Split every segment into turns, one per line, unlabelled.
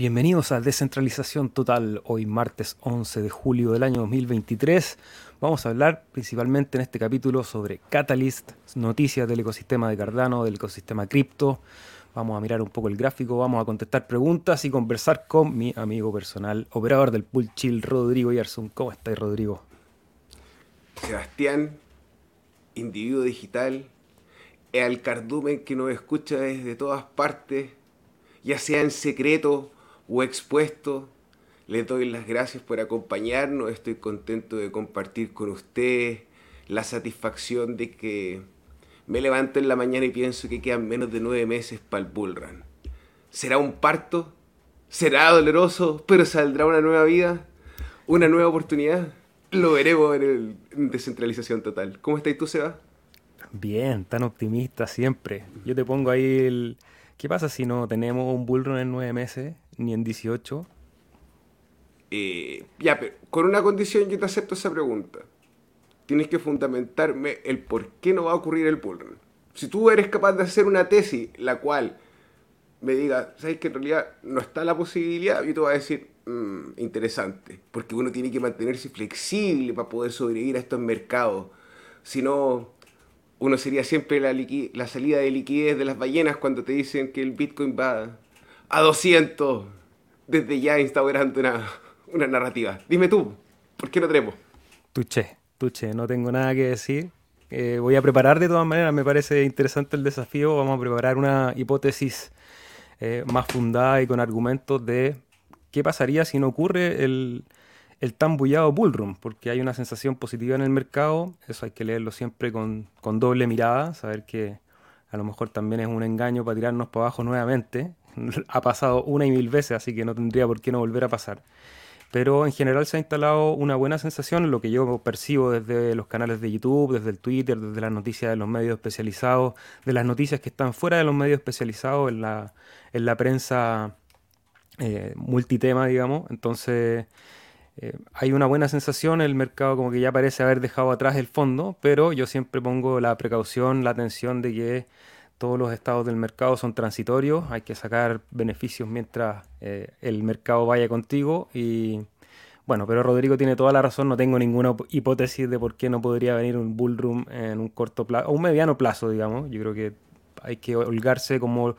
Bienvenidos a Descentralización Total, hoy martes 11 de julio del año 2023. Vamos a hablar principalmente en este capítulo sobre Catalyst, noticias del ecosistema de Cardano, del ecosistema cripto. Vamos a mirar un poco el gráfico, vamos a contestar preguntas y conversar con mi amigo personal, operador del pool chill, Rodrigo Yarzun. ¿Cómo estás, Rodrigo?
Sebastián, individuo digital, el cardumen que nos escucha desde todas partes, ya sea en secreto o expuesto. Les doy las gracias por acompañarnos. Estoy contento de compartir con ustedes la satisfacción de que me levanto en la mañana y pienso que quedan menos de nueve meses para el bullrun. ¿Será un parto? ¿Será doloroso? ¿Pero saldrá una nueva vida? ¿Una nueva oportunidad? Lo veremos en, el, en Descentralización Total. ¿Cómo estás tú, Seba?
Bien, tan optimista siempre. Yo te pongo ahí el... ¿Qué pasa si no tenemos un bullrun en nueve meses? Ni en 18?
Eh, ya, pero con una condición yo te acepto esa pregunta. Tienes que fundamentarme el por qué no va a ocurrir el bullrun. Si tú eres capaz de hacer una tesis la cual me diga, ¿sabes que en realidad no está la posibilidad? Yo te voy a decir, mm, interesante, porque uno tiene que mantenerse flexible para poder sobrevivir a estos mercados. Si no, uno sería siempre la, la salida de liquidez de las ballenas cuando te dicen que el Bitcoin va a 200 desde ya instaurando una, una narrativa. Dime tú, ¿por qué no tenemos?
Tuche, tuche, no tengo nada que decir. Eh, voy a preparar de todas maneras, me parece interesante el desafío. Vamos a preparar una hipótesis eh, más fundada y con argumentos de qué pasaría si no ocurre el, el tan bullado bullrun, porque hay una sensación positiva en el mercado. Eso hay que leerlo siempre con, con doble mirada, saber que a lo mejor también es un engaño para tirarnos para abajo nuevamente ha pasado una y mil veces, así que no tendría por qué no volver a pasar. Pero en general se ha instalado una buena sensación, lo que yo percibo desde los canales de YouTube, desde el Twitter, desde las noticias de los medios especializados, de las noticias que están fuera de los medios especializados en la, en la prensa eh, multitema, digamos. Entonces eh, hay una buena sensación, el mercado como que ya parece haber dejado atrás el fondo, pero yo siempre pongo la precaución, la atención de que todos los estados del mercado son transitorios, hay que sacar beneficios mientras eh, el mercado vaya contigo y bueno, pero Rodrigo tiene toda la razón, no tengo ninguna hipótesis de por qué no podría venir un bullroom en un corto plazo, o un mediano plazo, digamos, yo creo que hay que holgarse como...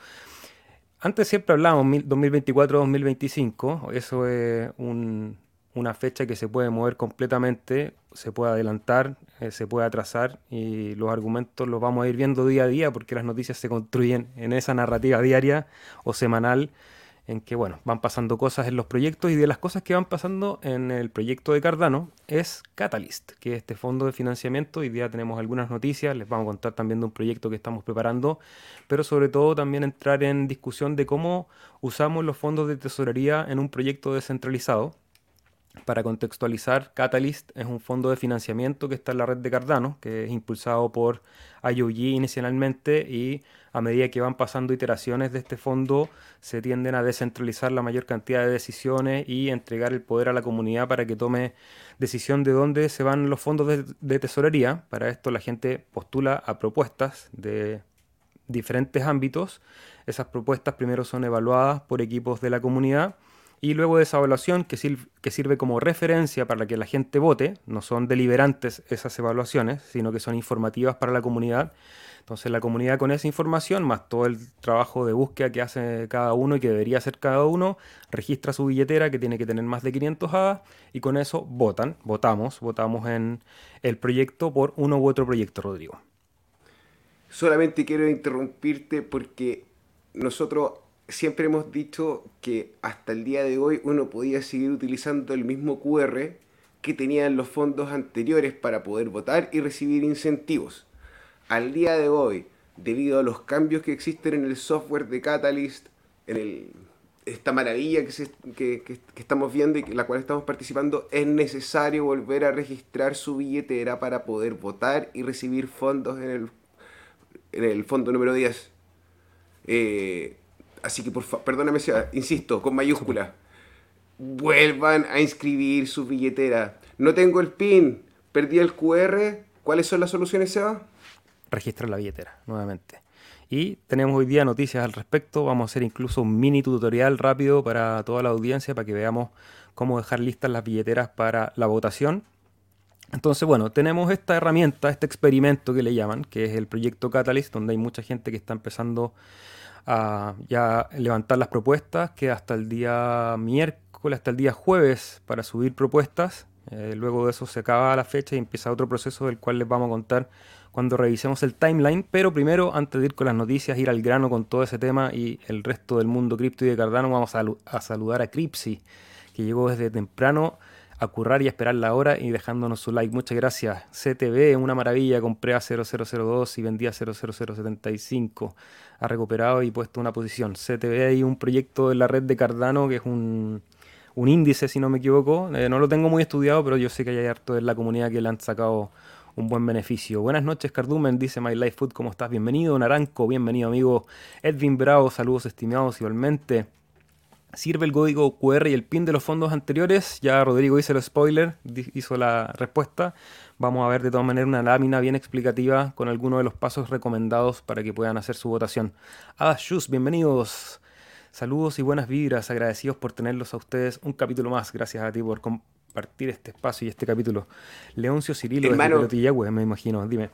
Antes siempre hablábamos 2024-2025, eso es un, una fecha que se puede mover completamente, se puede adelantar, eh, se puede atrasar y los argumentos los vamos a ir viendo día a día porque las noticias se construyen en esa narrativa diaria o semanal en que bueno, van pasando cosas en los proyectos y de las cosas que van pasando en el proyecto de Cardano es Catalyst, que es este fondo de financiamiento. Hoy día tenemos algunas noticias, les vamos a contar también de un proyecto que estamos preparando, pero sobre todo también entrar en discusión de cómo usamos los fondos de tesorería en un proyecto descentralizado para contextualizar, Catalyst es un fondo de financiamiento que está en la red de Cardano, que es impulsado por IOG inicialmente y a medida que van pasando iteraciones de este fondo se tienden a descentralizar la mayor cantidad de decisiones y entregar el poder a la comunidad para que tome decisión de dónde se van los fondos de, de tesorería. Para esto la gente postula a propuestas de diferentes ámbitos. Esas propuestas primero son evaluadas por equipos de la comunidad y luego de esa evaluación, que, sirve como referencia para que la gente vote, no son deliberantes esas evaluaciones, sino que son informativas para la comunidad. Entonces la comunidad con esa información, más todo el trabajo de búsqueda que hace cada uno y que debería hacer cada uno, registra su billetera que tiene que tener más de 500 hadas y con eso votan, votamos, votamos en el proyecto por uno u otro proyecto, Rodrigo.
Solamente quiero interrumpirte porque nosotros siempre hemos dicho que hasta el día de hoy uno podía seguir utilizando el mismo QR que tenían los fondos anteriores para poder votar y recibir incentivos. Al día de hoy, debido a los cambios que existen en el software de Catalyst, en el, esta maravilla que, que, estamos viendo y en la cual estamos participando, es necesario volver a registrar su billetera para poder votar y recibir fondos en el, fondo número 10. Eh, Así que por favor, perdóname, insisto, con mayúscula. Vuelvan a inscribir su billetera. No tengo el PIN, perdí el QR. ¿Cuáles son las soluciones, Seba?
Registrar la billetera, nuevamente. Y tenemos hoy día noticias al respecto. Vamos a hacer incluso un mini tutorial rápido para toda la audiencia para que veamos cómo dejar listas las billeteras para la votación. Entonces, bueno, tenemos esta herramienta, este experimento que le llaman, que es el proyecto Catalyst, donde hay mucha gente que está empezando a ya levantar las propuestas, que hasta el día miércoles, hasta el día jueves para subir propuestas. Eh, luego de eso se acaba la fecha y empieza otro proceso del cual les vamos a contar cuando revisemos el timeline. Pero primero, antes de ir con las noticias, ir al grano con todo ese tema y el resto del mundo cripto y de Cardano, vamos a, a saludar a Cripsy, que llegó desde temprano a currar y a esperar la hora y dejándonos su like. Muchas gracias. CTV, una maravilla. Compré a 0002 y vendí a 00075. Ha recuperado y puesto una posición. CTV hay un proyecto en la red de Cardano que es un, un índice, si no me equivoco. Eh, no lo tengo muy estudiado, pero yo sé que hay harto en la comunidad que le han sacado un buen beneficio. Buenas noches, Cardumen, dice My Life Food, ¿cómo estás? Bienvenido, Naranco, bienvenido, amigo. Edwin Bravo, saludos estimados igualmente sirve el código QR y el PIN de los fondos anteriores. Ya Rodrigo hizo el spoiler, hizo la respuesta. Vamos a ver de todas maneras una lámina bien explicativa con algunos de los pasos recomendados para que puedan hacer su votación. Ada Shus, bienvenidos. Saludos y buenas vibras, agradecidos por tenerlos a ustedes un capítulo más. Gracias a ti por compartir este espacio y este capítulo. Leoncio Cirilo
Hermano,
de me imagino, dime.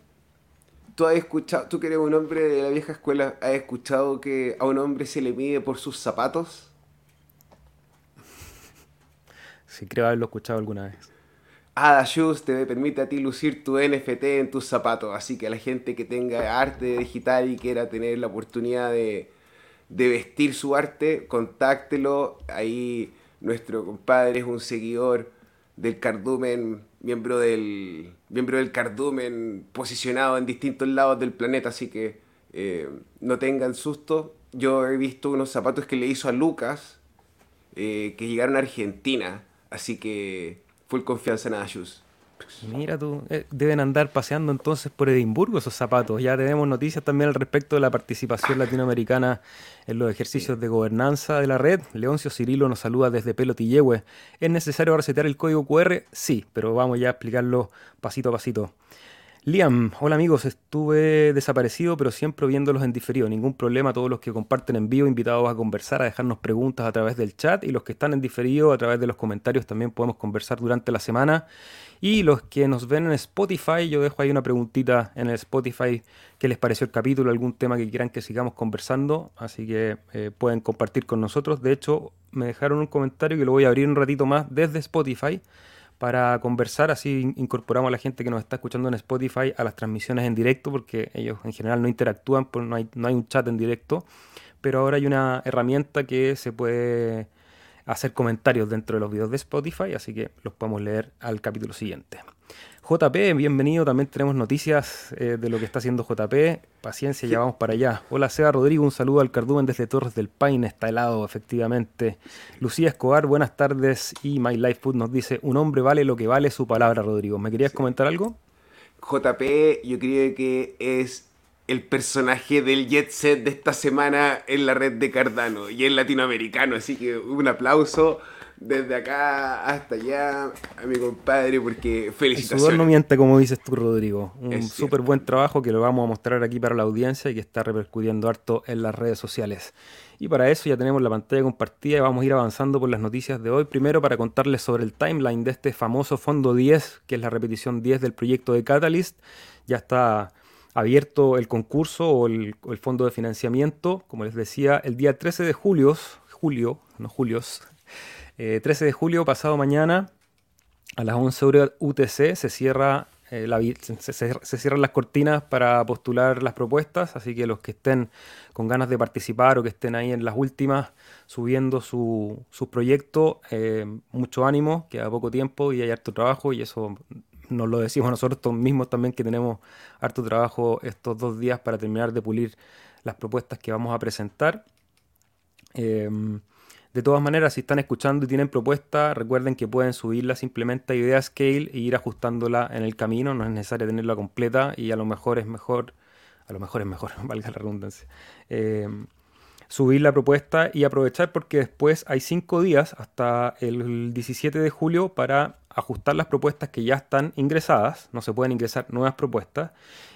¿Tú has escuchado, tú que eres un hombre de la vieja escuela, has escuchado que a un hombre se le mide por sus zapatos?
Sí, creo haberlo escuchado alguna vez.
Ada te permite a ti lucir tu NFT en tus zapatos, así que a la gente que tenga arte digital y quiera tener la oportunidad de, vestir su arte, contáctelo. Ahí nuestro compadre es un seguidor del cardumen, miembro del, miembro del cardumen, posicionado en distintos lados del planeta, así que eh, no tengan susto. Yo he visto unos zapatos que le hizo a Lucas, eh, que llegaron a Argentina Así que full confianza en Ashus.
Mira tú, eh, deben andar paseando entonces por Edimburgo esos zapatos. Ya tenemos noticias también al respecto de la participación latinoamericana en los ejercicios de gobernanza de la red. Leoncio Cirilo nos saluda desde Pelotillehue. ¿Es necesario resetear el código QR? Sí, pero vamos ya a explicarlo pasito a pasito. Liam, hola amigos, estuve desaparecido pero siempre viéndolos en diferido, ningún problema, todos los que comparten en vivo invitados a conversar, a dejarnos preguntas a través del chat. Y los que están en diferido a través de los comentarios también podemos conversar durante la semana. Y los que nos ven en Spotify, yo dejo ahí una preguntita en el Spotify qué les pareció el capítulo, algún tema que quieran que sigamos conversando, así que eh, pueden compartir con nosotros, de hecho me dejaron un comentario que lo voy a abrir un ratito más desde Spotify para conversar. Así incorporamos a la gente que nos está escuchando en Spotify a las transmisiones en directo, porque ellos en general no interactúan, pues no hay, no hay un chat en directo. Pero ahora hay una herramienta que se puede hacer comentarios dentro de los videos de Spotify, así que los podemos leer al capítulo siguiente. JP, bienvenido. También tenemos noticias eh, de lo que está haciendo JP. Paciencia, ya vamos para allá. Hola, Seba Rodrigo. Un saludo al Cardumen desde Torres del Paine. Está helado, efectivamente. Lucía Escobar, buenas tardes. Y My Life Food nos dice: Un hombre vale lo que vale su palabra, Rodrigo. ¿Me querías comentar algo?
JP, yo creo que es el personaje del jet set de esta semana en la red de Cardano y es latinoamericano. Así que un aplauso desde acá hasta allá a mi compadre porque felicitaciones.
El sudor no miente como dices tú, Rodrigo. Un súper buen trabajo que lo vamos a mostrar aquí para la audiencia y que está repercutiendo harto en las redes sociales. Y para eso ya tenemos la pantalla compartida y vamos a ir avanzando por las noticias de hoy. Primero para contarles sobre el timeline de este famoso fondo 10, que es la repetición 10 del proyecto de Catalyst. Ya está abierto el concurso o el, el fondo de financiamiento, como les decía, el día 13 de julio, julio, no julios, 13 eh, de julio, pasado mañana, a las 11 horas UTC, se, cierra, eh, se, cierran las cortinas para postular las propuestas, así que los que estén con ganas de participar o que estén ahí en las últimas subiendo su, su proyecto, eh, mucho ánimo, queda poco tiempo y hay harto trabajo y eso nos lo decimos nosotros mismos también que tenemos harto trabajo estos dos días para terminar de pulir las propuestas que vamos a presentar. De todas maneras, si están escuchando y tienen propuesta, recuerden que pueden subirla simplemente a Idea Scale e ir ajustándola en el camino. No es necesario tenerla completa y a lo mejor es mejor, a lo mejor es mejor, valga la redundancia. Eh, subir la propuesta y aprovechar porque después hay cinco días hasta el 17 de julio para ajustar las propuestas que ya están ingresadas, no se pueden ingresar nuevas propuestas.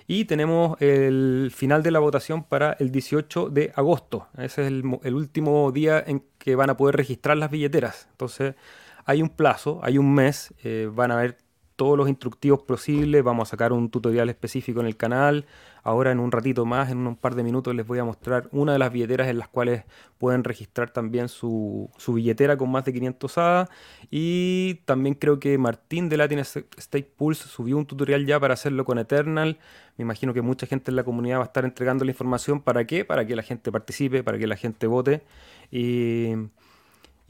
Y tenemos el final de la votación para el 18 de agosto. Ese es el, último día en que van a poder registrar las billeteras. Entonces hay un plazo, hay un mes, eh, van a ver todos los instructivos posibles, vamos a sacar un tutorial específico en el canal. Ahora en un ratito más, en un par de minutos, les voy a mostrar una de las billeteras en las cuales pueden registrar también su, billetera con más de 500 ADA. Y también creo que Martín de Latin State Pulse subió un tutorial ya para hacerlo con Eternal. Me imagino que mucha gente en la comunidad va a estar entregando la información. ¿Para qué? Para que la gente participe, para que la gente vote. Y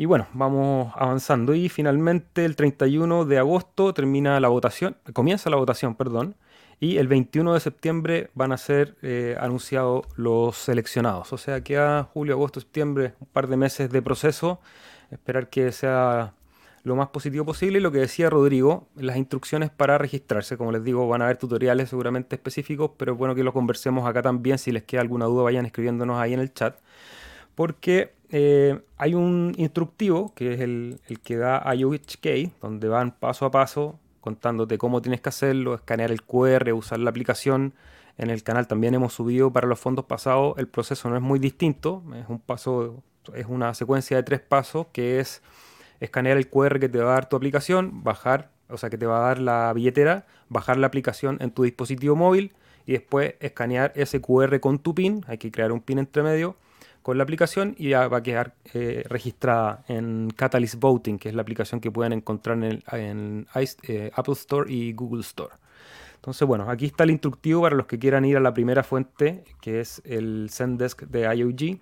y bueno, vamos avanzando y finalmente el 31 de agosto termina la votación, comienza la votación, perdón, y el 21 de septiembre van a ser eh, anunciados los seleccionados. O sea, queda julio, agosto, septiembre, un par de meses de proceso, esperar que sea lo más positivo posible. Y lo que decía Rodrigo, las instrucciones para registrarse, como les digo, van a haber tutoriales seguramente específicos, pero es bueno que lo conversemos acá también. Si les queda alguna duda, vayan escribiéndonos ahí en el chat porque eh, hay un instructivo que es el, que da IOHK, donde van paso a paso contándote cómo tienes que hacerlo, escanear el QR, usar la aplicación. En el canal también hemos subido para los fondos pasados, el proceso no es muy distinto, es un paso, es una secuencia de tres pasos que es escanear el QR que te va a dar tu aplicación, bajar, o sea que te va a dar la billetera, bajar la aplicación en tu dispositivo móvil y después escanear ese QR con tu PIN, hay que crear un PIN entre medio con la aplicación y ya va a quedar eh, registrada en Catalyst Voting, que es la aplicación que pueden encontrar en, eh, Apple Store y Google Store. Entonces, bueno, aquí está el instructivo para los que quieran ir a la primera fuente, que es el Zendesk de IOG.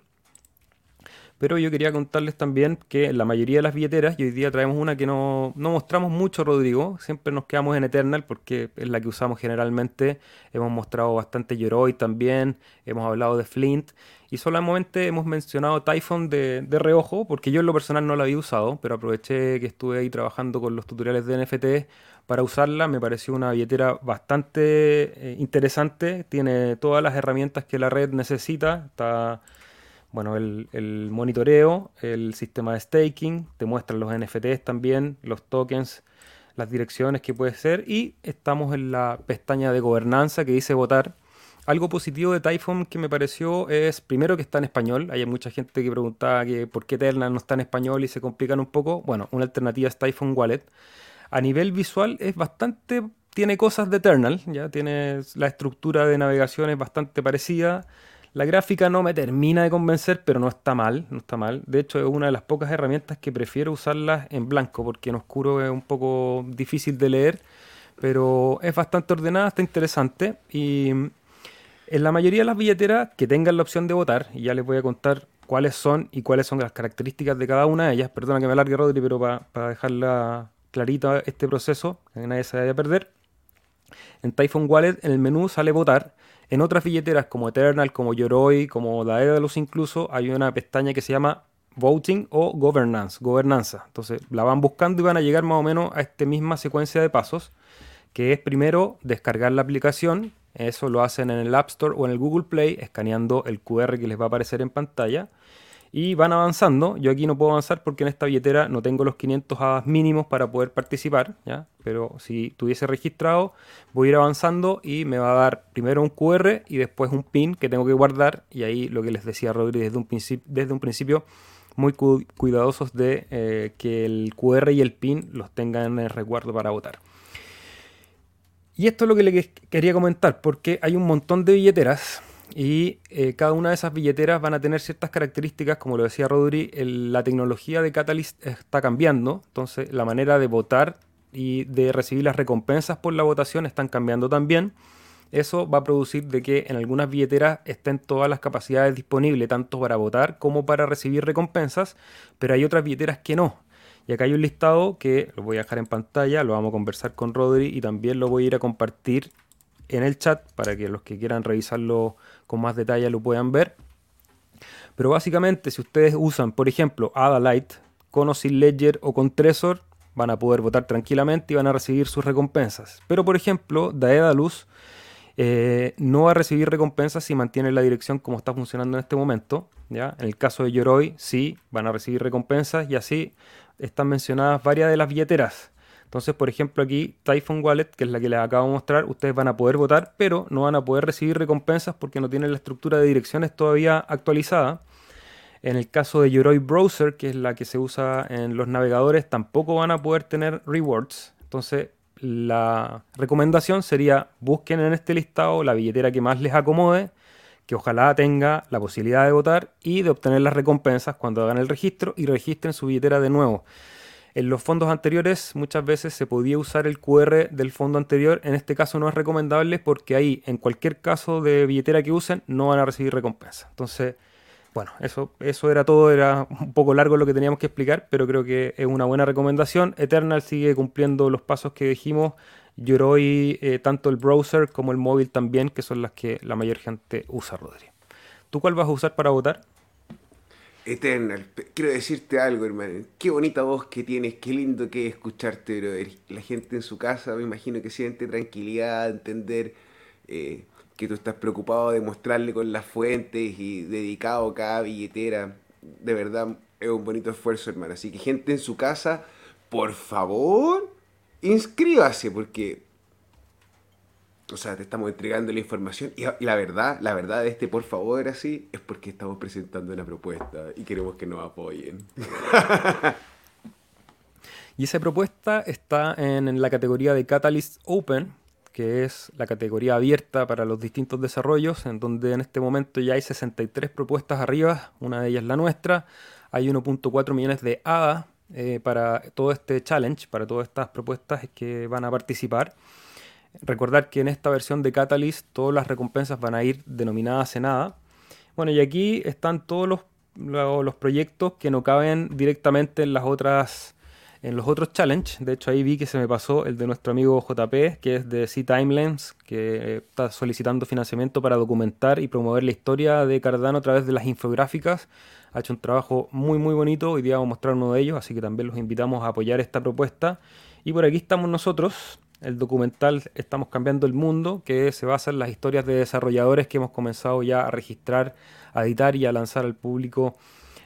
Pero yo quería contarles también que la mayoría de las billeteras, y hoy día traemos una que no, no, mostramos mucho, Rodrigo, siempre nos quedamos en Eternal porque es la que usamos generalmente. Hemos mostrado bastante Yoroi también, hemos hablado de Flint, y solamente hemos mencionado Typhon de, de, reojo, porque yo en lo personal no la había usado, pero aproveché que estuve ahí trabajando con los tutoriales de NFT para usarla. Me pareció una billetera bastante eh, interesante, tiene todas las herramientas que la red necesita, está bueno, el, monitoreo, el sistema de staking, te muestran los NFTs también, los tokens, las direcciones que puede ser y estamos en la pestaña de gobernanza que dice votar. Algo positivo de Typhon que me pareció es primero que está en español. Hay mucha gente que preguntaba que por qué Eternal no está en español y se complican un poco. Bueno, una alternativa es Typhon Wallet. A nivel visual es bastante tiene cosas de Eternal, ya tiene la estructura de navegación es bastante parecida. La gráfica no me termina de convencer, pero no está mal, no está mal. De hecho, es una de las pocas herramientas que prefiero usarlas en blanco, porque en oscuro es un poco difícil de leer, pero es bastante ordenada, está interesante. Y en la mayoría de las billeteras que tengan la opción de votar, y ya les voy a contar cuáles son y cuáles son las características de cada una de ellas, perdona que me alargue Rodri, pero para dejarla clarita este proceso, que nadie se vaya a perder. En Typhon Wallet, en el menú sale votar en otras billeteras como Eternal, como Yoroi, como Daedalus incluso, hay una pestaña que se llama Voting o Governance, gobernanza. Entonces la van buscando y van a llegar más o menos a esta misma secuencia de pasos, que es primero descargar la aplicación, eso lo hacen en el App Store o en el Google Play, escaneando el QR que les va a aparecer en pantalla y van avanzando. Yo aquí no puedo avanzar porque en esta billetera no tengo los 500 hadas mínimos para poder participar, ¿ya? Pero si tuviese registrado, voy a ir avanzando y me va a dar primero un QR y después un PIN que tengo que guardar y ahí lo que les decía Rodri desde un, principio, desde un principio muy cuidadosos de eh, que el QR y el PIN los tengan en el resguardo para votar. Y esto es lo que les quería comentar, porque hay un montón de billeteras y eh, cada una de esas billeteras van a tener ciertas características, como lo decía Rodri, la tecnología de Catalyst está cambiando, entonces la manera de votar y de recibir las recompensas por la votación están cambiando también. Eso va a producir de que en algunas billeteras estén todas las capacidades disponibles, tanto para votar como para recibir recompensas, pero hay otras billeteras que no. Y acá hay un listado que lo voy a dejar en pantalla, lo vamos a conversar con Rodri y también lo voy a ir a compartir en el chat para que los que quieran revisarlo con más detalle lo puedan ver. Pero básicamente, si ustedes usan, por ejemplo, Adalite con o sin Ledger o con Trezor, van a poder votar tranquilamente y van a recibir sus recompensas. Pero, por ejemplo, Daedalus eh, no va a recibir recompensas si mantiene la dirección como está funcionando en este momento. ¿ya? En el caso de Yoroi, sí, van a recibir recompensas y así están mencionadas varias de las billeteras. Entonces, por ejemplo, aquí Typhon Wallet, que es la que les acabo de mostrar, ustedes van a poder votar, pero no van a poder recibir recompensas porque no tienen la estructura de direcciones todavía actualizada. En el caso de Yoroi Browser, que es la que se usa en los navegadores, tampoco van a poder tener rewards. Entonces, la recomendación sería busquen en este listado la billetera que más les acomode, que ojalá tenga la posibilidad de votar y de obtener las recompensas cuando hagan el registro y registren su billetera de nuevo. En los fondos anteriores muchas veces se podía usar el QR del fondo anterior, en este caso no es recomendable porque ahí en cualquier caso de billetera que usen no van a recibir recompensa. Entonces, bueno, eso, eso era todo, era un poco largo lo que teníamos que explicar, pero creo que es una buena recomendación. Eternal sigue cumpliendo los pasos que dijimos. Yoroi, eh, tanto el browser como el móvil también, que son las que la mayor gente usa, Rodri. ¿Tú cuál vas a usar para votar?
Eternal, quiero decirte algo, hermano. Qué bonita voz que tienes, qué lindo que es escucharte, brother. La gente en su casa, me imagino que siente tranquilidad, entender eh, que tú estás preocupado de mostrarle con las fuentes y dedicado cada billetera. De verdad, es un bonito esfuerzo, hermano. Así que gente en su casa, por favor, inscríbase, porque... O sea, te estamos entregando la información y, la verdad, la verdad de este por favor así es porque estamos presentando una propuesta y queremos que nos apoyen.
y esa propuesta está en la categoría de Catalyst Open, que es la categoría abierta para los distintos desarrollos, en donde en este momento ya hay 63 propuestas arriba, una de ellas la nuestra, hay 1.4 millones de ADA eh, para todo este challenge, para todas estas propuestas que van a participar. Recordar que en esta versión de Catalyst todas las recompensas van a ir denominadas en ADA. Bueno, y aquí están todos los, los proyectos que no caben directamente en las otras en los otros challenge, de hecho ahí vi que se me pasó el de nuestro amigo JP, que es de C-Timelines, que está solicitando financiamiento para documentar y promover la historia de Cardano a través de las infográficas. Ha hecho un trabajo muy muy bonito, hoy día vamos a mostrar uno de ellos, así que también los invitamos a apoyar esta propuesta. Y por aquí estamos nosotros, el documental Estamos cambiando el mundo, que se basa en las historias de desarrolladores que hemos comenzado ya a registrar, a editar y a lanzar al público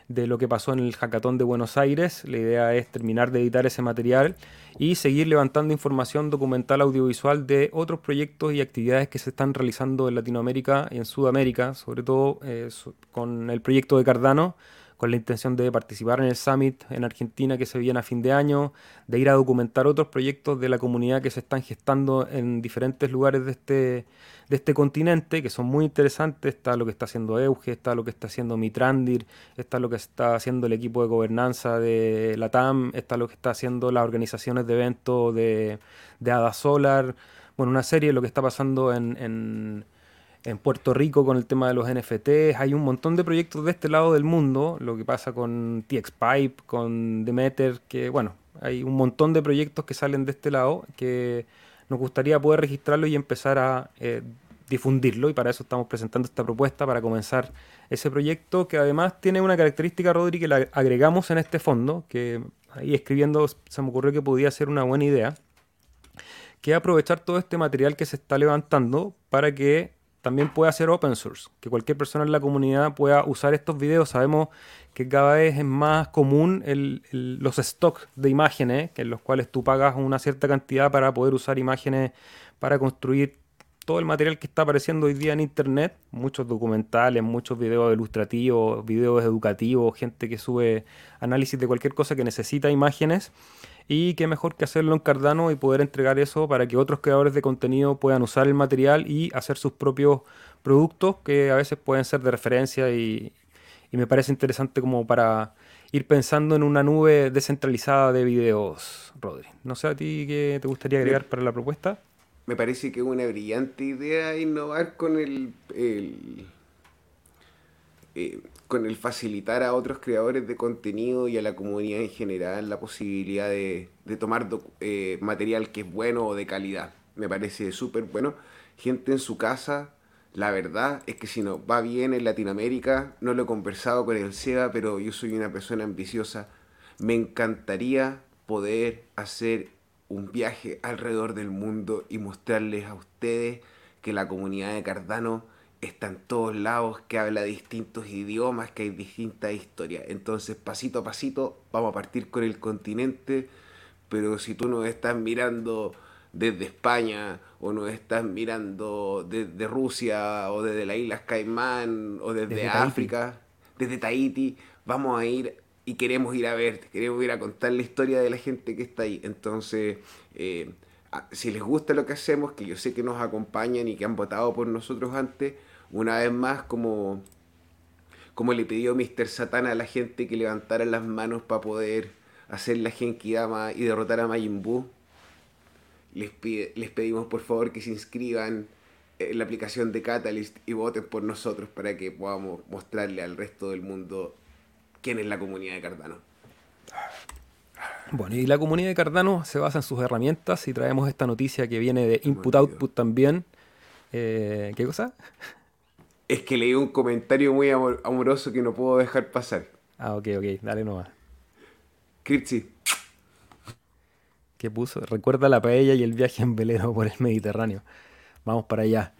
de lo que pasó en el hackathon de Buenos Aires. La idea es terminar de editar ese material y seguir levantando información documental audiovisual de otros proyectos y actividades que se están realizando en Latinoamérica y en Sudamérica, sobre todo eh, con el proyecto de Cardano con la intención de participar en el Summit en Argentina que se viene a fin de año, de ir a documentar otros proyectos de la comunidad que se están gestando en diferentes lugares de este, de este continente, que son muy interesantes. Está lo que está haciendo Euge, está lo que está haciendo Mitrandir, está lo que está haciendo el equipo de gobernanza de la TAM, está lo que está haciendo las organizaciones de eventos de, de Ada Solar. Bueno, una serie de lo que está pasando en en Puerto Rico con el tema de los NFTs, hay un montón de proyectos de este lado del mundo, lo que pasa con TXPipe, con Demeter, que bueno, hay un montón de proyectos que salen de este lado que nos gustaría poder registrarlo y empezar a eh, difundirlo y para eso estamos presentando esta propuesta para comenzar ese proyecto que además tiene una característica, Rodri, que la agregamos en este fondo, que ahí escribiendo se me ocurrió que podía ser una buena idea, que es aprovechar todo este material que se está levantando para que también puede ser open source, que cualquier persona en la comunidad pueda usar estos videos. Sabemos que cada vez es más común los stocks de imágenes, en los cuales tú pagas una cierta cantidad para poder usar imágenes para construir todo el material que está apareciendo hoy día en internet, muchos documentales, muchos videos ilustrativos, videos educativos, gente que sube análisis de cualquier cosa que necesita imágenes. Y qué mejor que hacerlo en Cardano y poder entregar eso para que otros creadores de contenido puedan usar el material y hacer sus propios productos que a veces pueden ser de referencia y, me parece interesante como para ir pensando en una nube descentralizada de videos, Rodri. No sé a ti qué te gustaría agregar para la propuesta.
Me parece que es una brillante idea innovar con el, el eh, con el facilitar a otros creadores de contenido y a la comunidad en general la posibilidad de, tomar eh, material que es bueno o de calidad. Me parece súper bueno. Gente en su casa, la verdad es que si no va bien en Latinoamérica, no lo he conversado con el SEBA, pero yo soy una persona ambiciosa. Me encantaría poder hacer un viaje alrededor del mundo y mostrarles a ustedes que la comunidad de Cardano está en todos lados, que habla distintos idiomas, que hay distintas historias. Entonces, pasito a pasito, vamos a partir con el continente pero si tú nos estás mirando desde España o nos estás mirando desde Rusia o desde las Islas Caimán o desde, África, desde Tahiti, vamos a ir y queremos ir a ver, queremos ir a contar la historia de la gente que está ahí. Entonces, eh, si les gusta lo que hacemos, que yo sé que nos acompañan y que han votado por nosotros antes, una vez más, como, como le pidió Mr. Satan a la gente que levantara las manos para poder hacer la Genkidama y derrotar a Majin Buu, les, les pedimos por favor que se inscriban en la aplicación de Catalyst y voten por nosotros para que podamos mostrarle al resto del mundo quién es la comunidad de Cardano.
Bueno, y la comunidad de Cardano se basa en sus herramientas y traemos esta noticia que viene de Input Output también. Eh, ¿Qué cosa?
Es que leí un comentario muy amoroso que no puedo dejar pasar.
Ah, ok, ok, dale nomás.
Critzy.
¿Qué puso? Recuerda la paella y el viaje en velero por el Mediterráneo. Vamos para allá.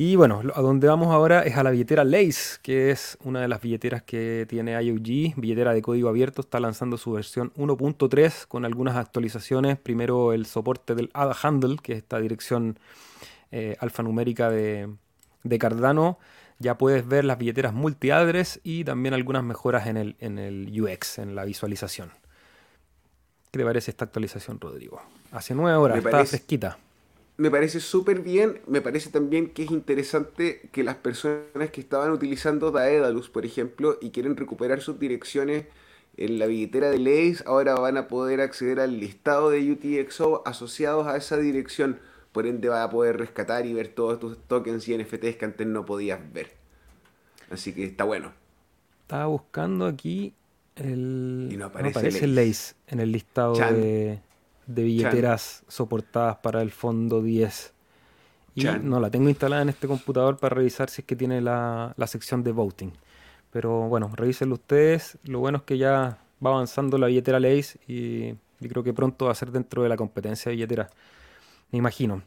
Y bueno, a donde vamos ahora es a la billetera Lace, que es una de las billeteras que tiene IOG, billetera de código abierto, está lanzando su versión 1.3 con algunas actualizaciones. Primero el soporte del ADA Handle, que es esta dirección eh, alfanumérica de, de, Cardano. Ya puedes ver las billeteras multi-address y también algunas mejoras en el, en el UX, en la visualización. ¿Qué te parece esta actualización, Rodrigo? Hace nueve horas, está fresquita
me parece súper bien. Me parece también que es interesante que las personas que estaban utilizando Daedalus, por ejemplo, y quieren recuperar sus direcciones en la billetera de Lace, ahora van a poder acceder al listado de UTXO asociados a esa dirección. Por ende, va a poder rescatar y ver todos tus tokens y NFTs que antes no podías ver. Así que está bueno.
Estaba buscando aquí el. Y no aparece, Lace. en el listado de de billeteras soportadas para el fondo 10. Y no la tengo instalada en este computador para revisar si es que tiene la, sección de voting. Pero bueno, revísenlo ustedes. Lo bueno es que ya va avanzando la billetera Lace y, y creo que pronto va a ser dentro de la competencia de billetera. Me imagino.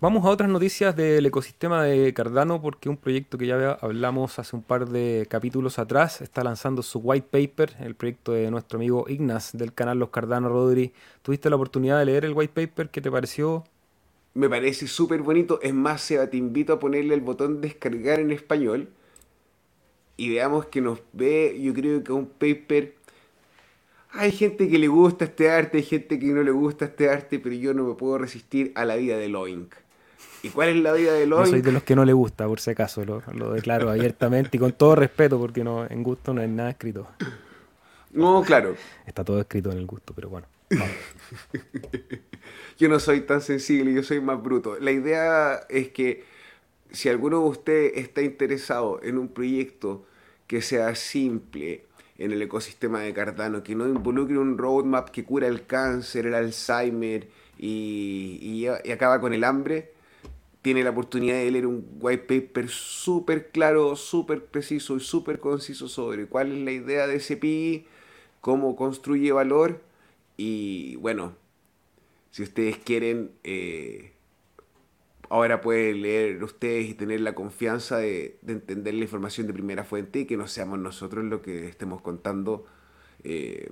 Vamos a otras noticias del ecosistema de Cardano porque un proyecto que ya hablamos hace un par de capítulos atrás está lanzando su white paper, el proyecto de nuestro amigo Ignas del canal Los Cardano Rodri. ¿Tuviste la oportunidad de leer el white paper? ¿Qué te pareció?
Me parece súper bonito. Es más, Seba, te invito a ponerle el botón descargar en español y veamos que nos ve, yo creo que un paper hay gente que le gusta este arte, hay gente que no le gusta este arte, pero yo no me puedo resistir a la vida de Loink. ¿Y cuál es la vida de Loink?
Yo soy de los que no le gusta, por si acaso, lo, lo declaro abiertamente y con todo respeto, porque no, en gusto no hay nada escrito.
No, claro.
Está todo escrito en el gusto, pero bueno.
yo no soy tan sensible, yo soy más bruto. La idea es que si alguno de ustedes está interesado en un proyecto que sea simple, en el ecosistema de Cardano, que no involucre un roadmap que cura el cáncer, el Alzheimer y, y, acaba con el hambre, tiene la oportunidad de leer un white paper súper claro, súper preciso y súper conciso sobre cuál es la idea de ese PI, cómo construye valor y bueno, si ustedes quieren... Eh, ahora pueden leer ustedes y tener la confianza de, entender la información de primera fuente y que no seamos nosotros los que estemos contando eh,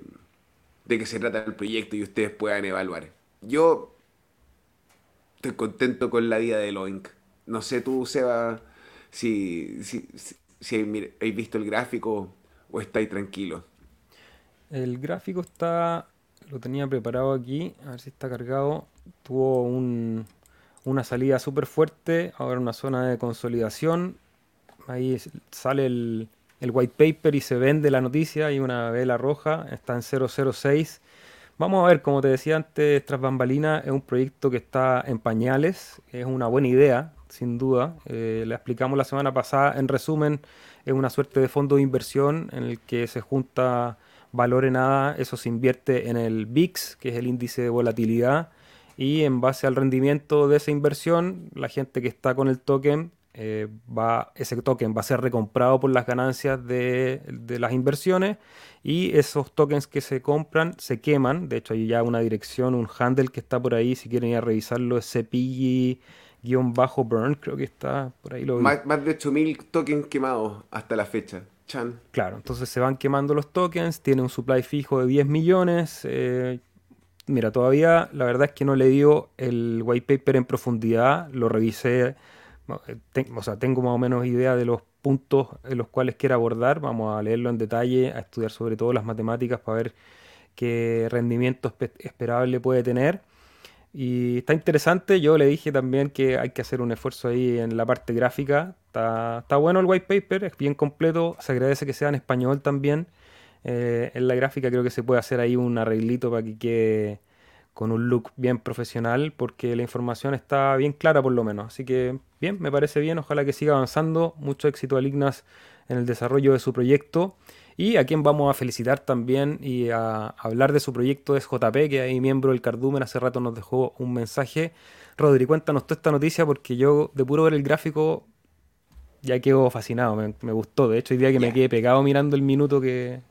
de qué se trata el proyecto y ustedes puedan evaluar. Yo estoy contento con la vida de Loink. No sé tú, Seba, si, si, si, si habéis visto el gráfico o estáis tranquilos.
El gráfico está, lo tenía preparado aquí, a ver si está cargado. Tuvo un, una salida súper fuerte, ahora una zona de consolidación. Ahí sale el, white paper y se vende la noticia, hay una vela roja, está en 006. Vamos a ver, como te decía antes, tras bambalina es un proyecto que está en pañales, es una buena idea, sin duda. Eh, la explicamos la semana pasada, en resumen, es una suerte de fondo de inversión en el que se junta valor en nada, eso se invierte en el VIX, que es el índice de volatilidad, y en base al rendimiento de esa inversión, la gente que está con el token, eh, va, ese token va a ser recomprado por las ganancias de, las inversiones y esos tokens que se compran se queman. De hecho, hay ya una dirección, un handle que está por ahí, si quieren ir a revisarlo, es CPG-burn, creo que está por ahí. Lo
más, más, de 8.000 tokens quemados hasta la fecha. Chan.
Claro, entonces se van quemando los tokens, tiene un supply fijo de 10 millones. Eh, mira, todavía la verdad es que no le dio el white paper en profundidad, lo revisé, eh, o sea, tengo más o menos idea de los puntos en los cuales quiero abordar, vamos a leerlo en detalle, a estudiar sobre todo las matemáticas para ver qué rendimiento esperable puede tener. Y está interesante, yo le dije también que hay que hacer un esfuerzo ahí en la parte gráfica. Está, está bueno el white paper, es bien completo, se agradece que sea en español también. Eh, en la gráfica creo que se puede hacer ahí un arreglito para que quede con un look bien profesional, porque la información está bien clara por lo menos. Así que bien, me parece bien, ojalá que siga avanzando. Mucho éxito a Lignas en el desarrollo de su proyecto. Y a quien vamos a felicitar también y a hablar de su proyecto es JP, que ahí miembro del Cardumen, hace rato nos dejó un mensaje. Rodri, cuéntanos toda esta noticia porque yo de puro ver el gráfico ya quedo fascinado, me, gustó. De hecho, hoy día que me quedé pegado mirando el minuto que,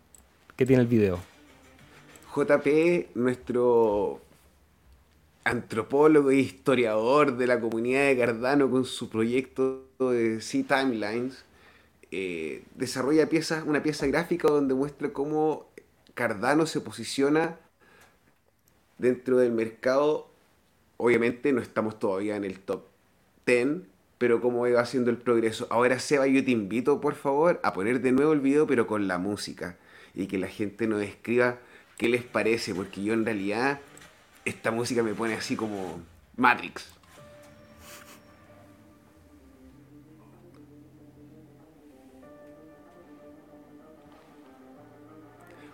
que tiene el video.
JP, nuestro antropólogo e historiador de la comunidad de Cardano con su proyecto de C-Timelines, eh, desarrolla piezas, una pieza gráfica donde muestra cómo Cardano se posiciona dentro del mercado. Obviamente no estamos todavía en el top 10, pero cómo va haciendo el progreso. Ahora Seba, yo te invito por favor a poner de nuevo el video, pero con la música. Y que la gente nos escriba qué les parece, porque yo en realidad esta música me pone así como Matrix.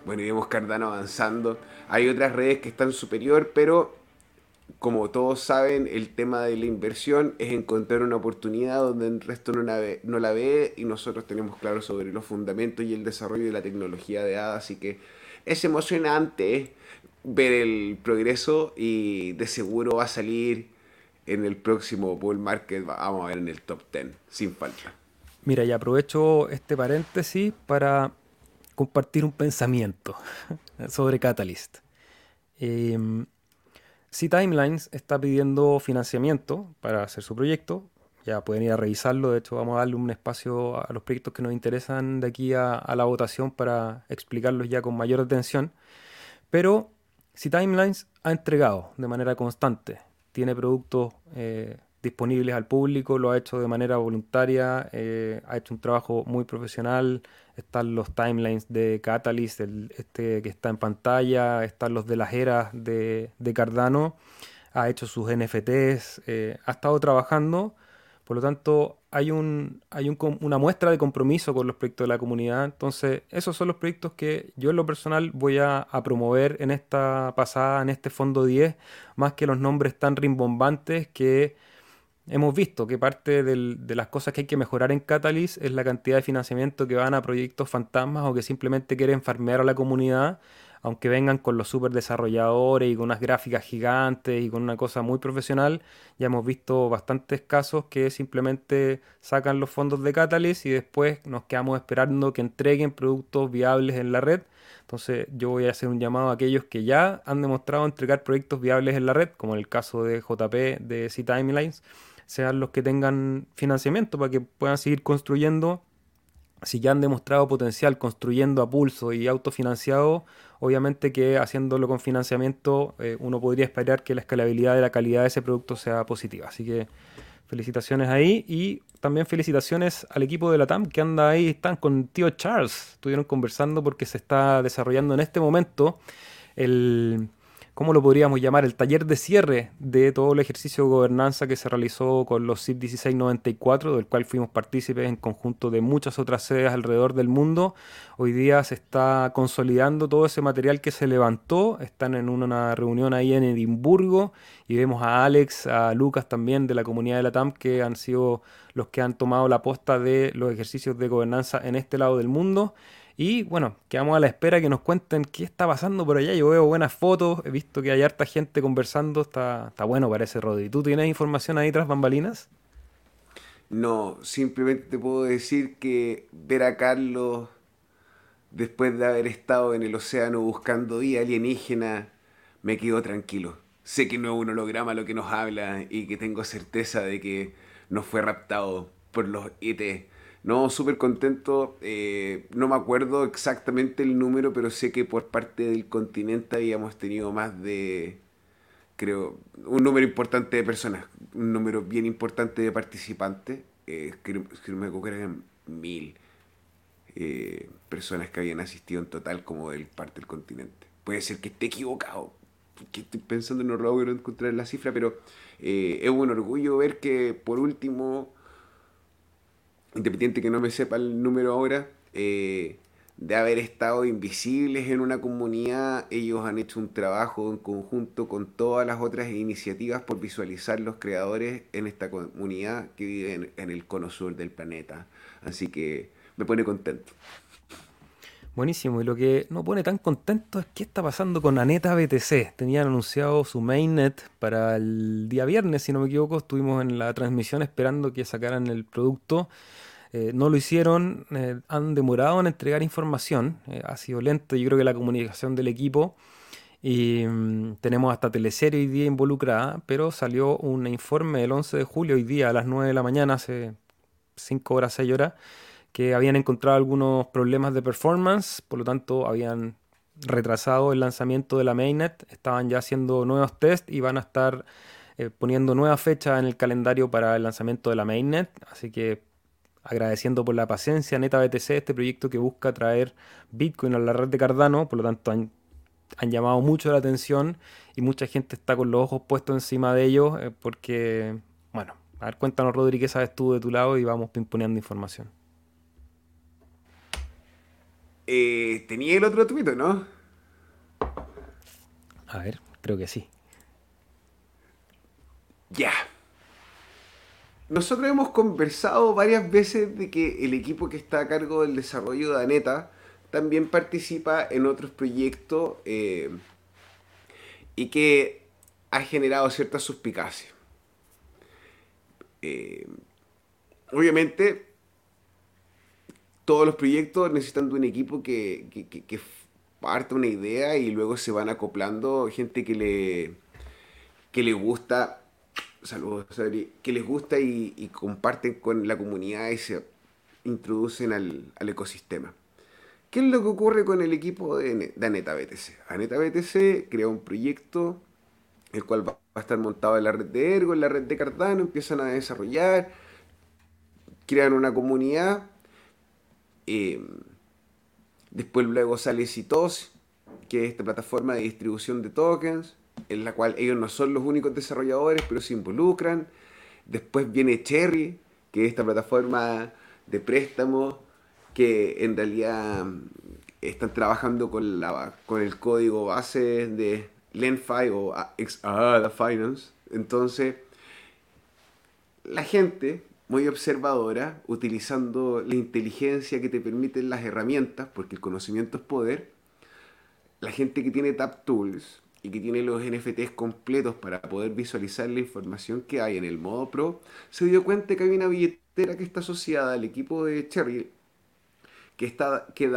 Bueno, y vemos Cardano avanzando. Hay otras redes que están superior, pero como todos saben, el tema de la inversión es encontrar una oportunidad donde el resto no la ve, no la ve y nosotros tenemos claro sobre los fundamentos y el desarrollo de la tecnología de ADA, así que es emocionante ver el progreso y de seguro va a salir en el próximo bull market, vamos a ver en el top 10, sin falta.
Mira, y aprovecho este paréntesis para compartir un pensamiento sobre Catalyst. Eh, si Timelines está pidiendo financiamiento para hacer su proyecto, ya pueden ir a revisarlo. De hecho, vamos a darle un espacio a los proyectos que nos interesan de aquí a, la votación para explicarlos ya con mayor atención. Pero si Timelines ha entregado de manera constante, tiene productos eh, disponibles al público, lo ha hecho de manera voluntaria, eh, ha hecho un trabajo muy profesional, están los timelines de Catalyst, el, este que está en pantalla, están los de las eras de, Cardano, ha hecho sus NFTs, eh, ha estado trabajando, por lo tanto hay, un, hay un, una muestra de compromiso con los proyectos de la comunidad, entonces esos son los proyectos que yo en lo personal voy a promover en esta pasada, en este fondo 10, más que los nombres tan rimbombantes que hemos visto que parte de las cosas que hay que mejorar en Catalyst es la cantidad de financiamiento que van a proyectos fantasmas o que simplemente quieren farmear a la comunidad, aunque vengan con los super desarrolladores y con unas gráficas gigantes y con una cosa muy profesional. Ya hemos visto bastantes casos que simplemente sacan los fondos de Catalyst y después nos quedamos esperando que entreguen productos viables en la red. Entonces yo voy a hacer un llamado a aquellos que ya han demostrado entregar proyectos viables en la red, como en el caso de JP de C-Timelines sean los que tengan financiamiento para que puedan seguir construyendo. Si ya han demostrado potencial construyendo a pulso y autofinanciado, obviamente que haciéndolo con financiamiento eh, uno podría esperar que la escalabilidad de la calidad de ese producto sea positiva. Así que felicitaciones ahí y también felicitaciones al equipo de la TAM que anda ahí, están con tío Charles, estuvieron conversando porque se está desarrollando en este momento el ¿cómo lo podríamos llamar? El taller de cierre de todo el ejercicio de gobernanza que se realizó con los CIP 1694, del cual fuimos partícipes en conjunto de muchas otras sedes alrededor del mundo. Hoy día se está consolidando todo ese material que se levantó. Están en una reunión ahí en Edimburgo y vemos a Alex, a Lucas también de la comunidad de la TAM que han sido los que han tomado la posta de los ejercicios de gobernanza en este lado del mundo. Y bueno, quedamos a la espera que nos cuenten qué está pasando por allá. Yo veo buenas fotos, he visto que hay harta gente conversando, está, está bueno parece Rodri. ¿Tú tienes información ahí tras bambalinas?
No, simplemente te puedo decir que ver a Carlos después de haber estado en el océano buscando vida alienígena, me quedo tranquilo. Sé que no es un holograma lo que nos habla y que tengo certeza de que no fue raptado por los ET No, súper contento. Eh, no me acuerdo exactamente el número, pero sé que por parte del continente habíamos tenido más de, creo, un número importante de personas, un número bien importante de participantes. Eh, creo, que me acuerdo que eran mil eh, personas que habían asistido en total como del parte del continente. Puede ser que esté equivocado, que estoy pensando, no logro encontrar la cifra, pero es un orgullo ver que por último independiente que no me sepa el número ahora, eh, de haber estado invisibles en una comunidad, ellos han hecho un trabajo en conjunto con todas las otras iniciativas por visualizar los creadores en esta comunidad que vive en, el cono sur del planeta. Así que me pone contento.
Buenísimo, y lo que no pone tan contento es qué está pasando con Aneta BTC. Tenían anunciado su mainnet para el día viernes, si no me equivoco, estuvimos en la transmisión esperando que sacaran el producto. Eh, no lo hicieron, eh, han demorado en entregar información, eh, ha sido lento yo creo que la comunicación del equipo. Y mm, tenemos hasta teleserie hoy día involucrada, pero salió un informe el 11 de julio hoy día a las 9 de la mañana, hace 5 horas, 6 horas, que habían encontrado algunos problemas de performance, por lo tanto habían retrasado el lanzamiento de la mainnet, estaban ya haciendo nuevos test y van a estar poniendo nuevas fechas en el calendario para el lanzamiento de la mainnet, así que agradeciendo por la paciencia Neta BTC, este proyecto que busca traer Bitcoin a la red de Cardano, por lo tanto han, llamado mucho la atención y mucha gente está con los ojos puestos encima de ellos eh, porque, bueno, a ver, cuéntanos Rodri, ¿qué sabes tú de tu lado? Y vamos pimponeando información.
Eh, tenía el otro tuito, ¿no?
A ver, creo que sí.
Ya. Nosotros hemos conversado varias veces de que el equipo que está a cargo del desarrollo de Aneta también participa en otros proyectos eh, y que ha generado cierta suspicacia. Eh, obviamente, todos los proyectos necesitan de un equipo que, que, parte una idea y luego se van acoplando gente que le, que le gusta saludos, que les gusta y, comparten con la comunidad y se introducen al, ecosistema. ¿Qué es lo que ocurre con el equipo de, Aneta BTC? Aneta BTC crea un proyecto, el cual va a estar montado en la red de Ergo, en la red de Cardano, empiezan a desarrollar, crean una comunidad, eh, después luego sale Citos, que es esta plataforma de distribución de tokens, en la cual ellos no son los únicos desarrolladores, pero se involucran. Después viene Cherry, que es esta plataforma de préstamo que en realidad mm, están trabajando con, la, con el código base de LendFi o ADA Finance. Entonces, la gente muy observadora, utilizando la inteligencia que te permiten las herramientas, porque el conocimiento es poder, la gente que tiene Tap Tools y que tiene los NFTs completos para poder visualizar la información que hay en el modo Pro, se dio cuenta que hay una billetera que está asociada al equipo de Cherry que, está, que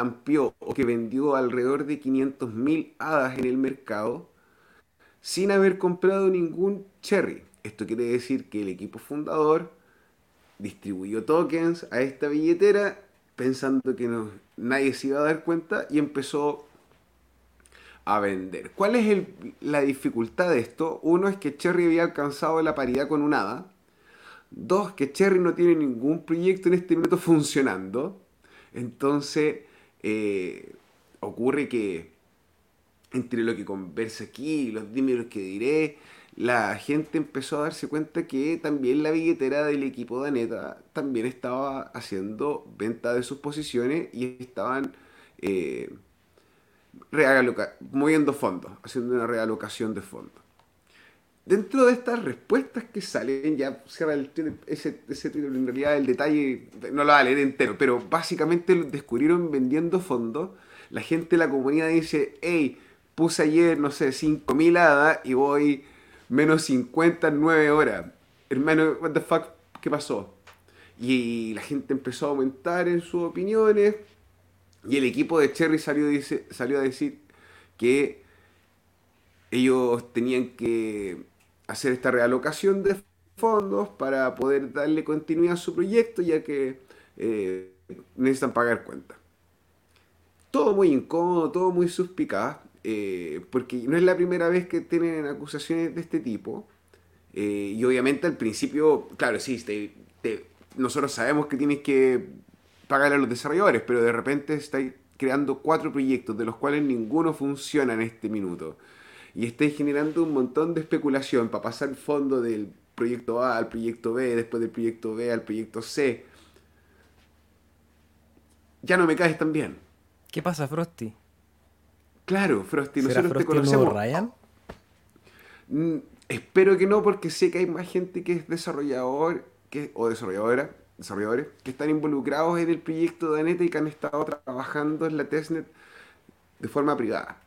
o que vendió alrededor de 500.000 hadas en el mercado sin haber comprado ningún Cherry. Esto quiere decir que el equipo fundador distribuyó tokens a esta billetera pensando que no, nadie se iba a dar cuenta y empezó a vender. ¿Cuál es la dificultad de esto? Uno es que Cherry había alcanzado la paridad con un hada. Dos, que Cherry no tiene ningún proyecto en este momento funcionando. Entonces, eh, ocurre que entre lo que conversa aquí los dímeros que diré, la gente empezó a darse cuenta que también la billetera del equipo de Aneta también estaba haciendo venta de sus posiciones y estaban eh, moviendo fondos, haciendo una realocación de fondos. Dentro de estas respuestas que salen, ya cierra el, ese, ese en realidad el detalle no lo va a leer entero, pero básicamente lo descubrieron vendiendo fondos. La gente de la comunidad dice, hey, puse ayer, no sé, 5.000 hadas y voy menos 50 en 9 horas. Hermano, what the fuck, ¿qué pasó? Y la gente empezó a aumentar en sus opiniones, y el equipo de Cherry salió, dice, salió a decir que ellos tenían que hacer esta realocación de fondos para poder darle continuidad a su proyecto, ya que eh, necesitan pagar cuenta. Todo muy incómodo, todo muy suspicaz, eh, porque no es la primera vez que tienen acusaciones de este tipo. Eh, y obviamente al principio, claro, sí, nosotros sabemos que tienes que pagar a los desarrolladores, pero de repente estáis creando cuatro proyectos, de los cuales ninguno funciona en este minuto. Y estáis generando un montón de especulación para pasar el fondo del proyecto A al proyecto B, después del proyecto B al proyecto C. Ya no me caes tan bien.
¿Qué pasa, Frosty?
Claro, Frosty,
nosotros Frosty te conocemos. Ryan?
Mm, espero que no, porque sé que hay más gente que es desarrollador que, o desarrolladora, desarrolladores que están involucrados en el proyecto de Aneta y que han estado trabajando en la testnet de forma privada.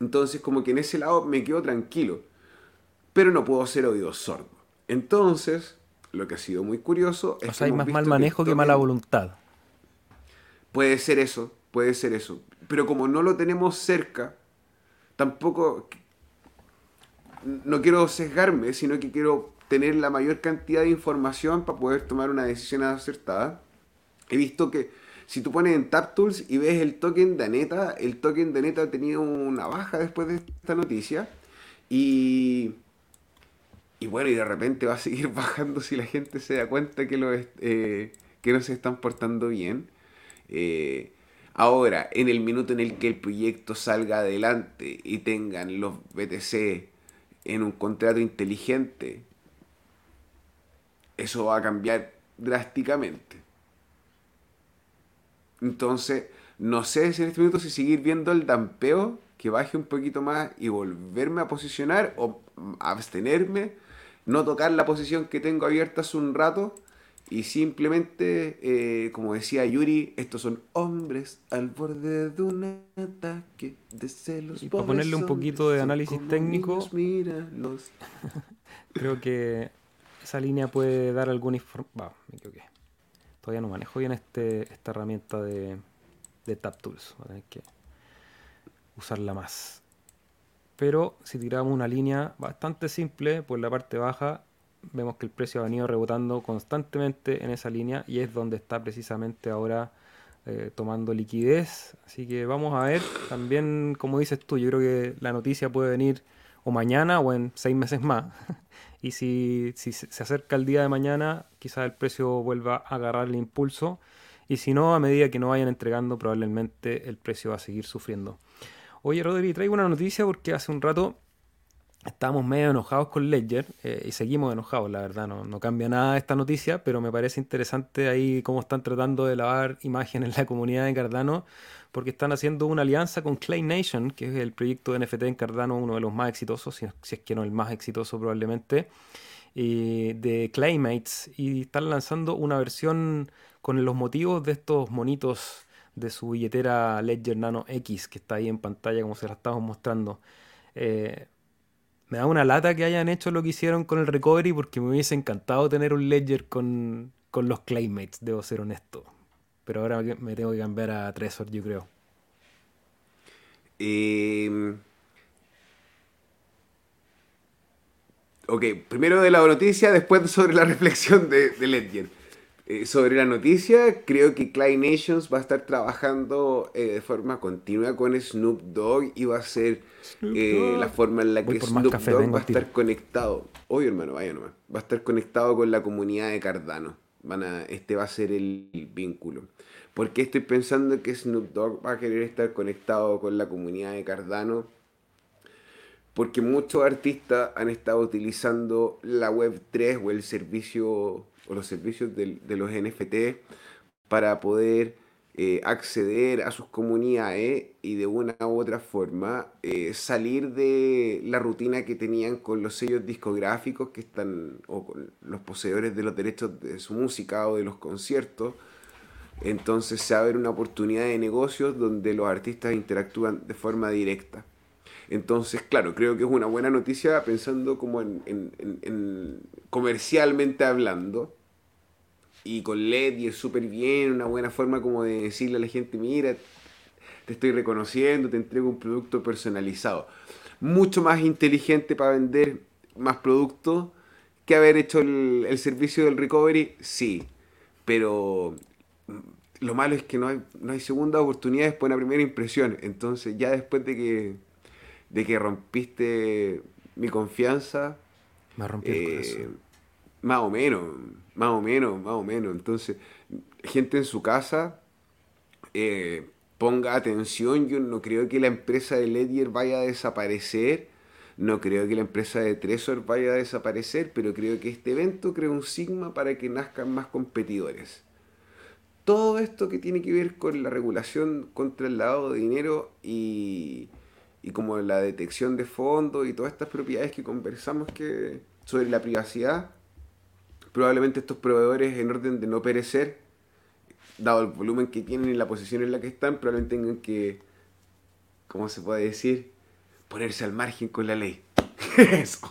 Entonces, como que en ese lado me quedo tranquilo pero no puedo ser oído sordo. Entonces, lo que ha sido muy curioso
es o sea, hay más mal manejo que, mala voluntad.
Puede ser eso, puede ser eso. Pero como no lo tenemos cerca, tampoco no quiero sesgarme, sino que quiero tener la mayor cantidad de información para poder tomar una decisión acertada. He visto que si tú pones en TapTools y ves el token de Aneta, el token de Aneta ha tenido una baja después de esta noticia. Y y bueno, y de repente va a seguir bajando si la gente se da cuenta que, lo eh, que no se están portando bien. Eh, ahora, en el minuto en el que el proyecto salga adelante y tengan los BTC en un contrato inteligente, eso va a cambiar drásticamente. Entonces, no sé si en este minuto si seguir viendo el dampeo, que baje un poquito más y volverme a posicionar o abstenerme no tocar la posición que tengo abierta hace un rato y simplemente, eh, como decía Yuri, estos son hombres al borde de un ataque de celos.
Y para ponerle un poquito de análisis técnico, creo que esa línea puede dar alguna información. me equivoqué. Todavía no manejo bien este, esta herramienta de, de TapTools. Voy a tener que usarla más. Pero si tiramos una línea bastante simple por la parte baja, vemos que el precio ha venido rebotando constantemente en esa línea y es donde está precisamente ahora eh, tomando liquidez. Así que vamos a ver también, como dices tú, yo creo que la noticia puede venir o mañana o en seis meses más. y si, si se acerca el día de mañana, quizás el precio vuelva a agarrar el impulso. Y si no, a medida que no vayan entregando, probablemente el precio va a seguir sufriendo. Oye, Rodri, traigo una noticia porque hace un rato estábamos medio enojados con Ledger eh, y seguimos enojados, la verdad. No, no, cambia nada esta noticia, pero me parece interesante ahí cómo están tratando de lavar imagen en la comunidad de Cardano porque están haciendo una alianza con Clay Nation, que es el proyecto de NFT en Cardano, uno de los más exitosos, si, es que no el más exitoso probablemente, de Claymates, y están lanzando una versión con los motivos de estos monitos de su billetera Ledger Nano X, que está ahí en pantalla como se la estamos mostrando. Eh, me da una lata que hayan hecho lo que hicieron con el recovery porque me hubiese encantado tener un Ledger con, los Claymates, debo ser honesto. Pero ahora me tengo que cambiar a Trezor, yo creo.
Em, ok, primero de la noticia, después sobre la reflexión de Ledger. Eh, sobre la noticia, creo que Clay Nations va a estar trabajando eh, de forma continua con Snoop Dogg y va a ser eh, la forma en la que Snoop Dogg va a estar conectado. Oye, hermano, vaya nomás. Va a estar conectado con la comunidad de Cardano. Van a, este va a ser el, vínculo. ¿Por qué estoy pensando que Snoop Dogg va a querer estar conectado con la comunidad de Cardano? Porque muchos artistas han estado utilizando la Web3 o el servicio o los servicios de, los NFT para poder eh, acceder a sus comunidades y de una u otra forma eh, salir de la rutina que tenían con los sellos discográficos que están o con los poseedores de los derechos de su música o de los conciertos. Entonces se abre una oportunidad de negocios donde los artistas interactúan de forma directa. Entonces, claro, creo que es una buena noticia pensando como en comercialmente hablando y con LED y es súper bien, una buena forma como de decirle a la gente, mira, te estoy reconociendo, te entrego un producto personalizado. Mucho más inteligente para vender más productos que haber hecho el, servicio del recovery, sí. pero lo malo es que no hay, no hay segunda oportunidad después de una primera impresión. Entonces, ya después de que, de que rompiste mi confianza.
Me rompí el eh,
Más o menos, más o menos, más o menos. Entonces, gente en su casa, eh, ponga atención. Yo no creo que la empresa de Ledger vaya a desaparecer. No creo que la empresa de Trezor vaya a desaparecer, pero creo que este evento crea un sigma para que nazcan más competidores todo esto que tiene que ver con la regulación contra el lavado de dinero y, como la detección de fondos y todas estas propiedades que conversamos que sobre la privacidad, probablemente estos proveedores en orden de no perecer, dado el volumen que tienen y la posición en la que están, probablemente tengan que, ¿cómo se puede decir? Ponerse al margen con la ley. Eso.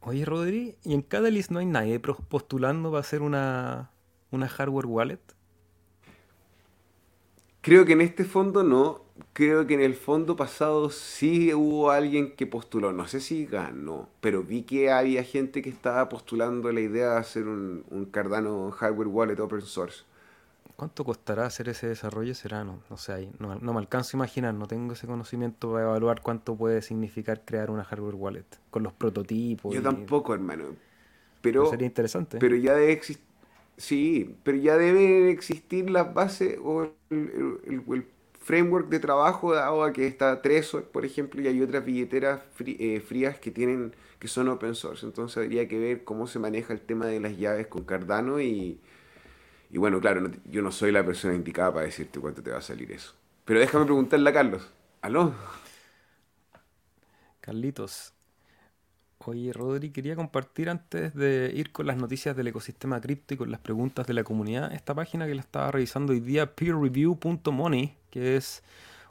Oye, Rodri, ¿y en Catalyst no hay nadie postulando para hacer una, una hardware wallet?
Creo que en este fondo no. Creo que en el fondo pasado sí hubo alguien que postuló. No sé si ganó, pero vi que había gente que estaba postulando la idea de hacer un, Cardano hardware wallet open source.
¿Cuánto costará hacer ese desarrollo? Será, no, no sé, no, no, me alcanzo a imaginar, no tengo ese conocimiento para evaluar cuánto puede significar crear una hardware wallet con los prototipos.
Yo tampoco, hermano. Pero,
sería interesante.
Pero ya debe existir Sí, pero ya deben existir las bases o el, framework de trabajo dado a que está Trezor, por ejemplo, y hay otras billeteras eh, frías que tienen que son open source. Entonces habría que ver cómo se maneja el tema de las llaves con Cardano y, y bueno, claro, yo no soy la persona indicada para decirte cuánto te va a salir eso. Pero déjame preguntarle a Carlos. ¿Aló?
Carlitos, Oye, Rodri, quería compartir antes de ir con las noticias del ecosistema cripto y con las preguntas de la comunidad, esta página que la estaba revisando hoy día, peerreview.money, que es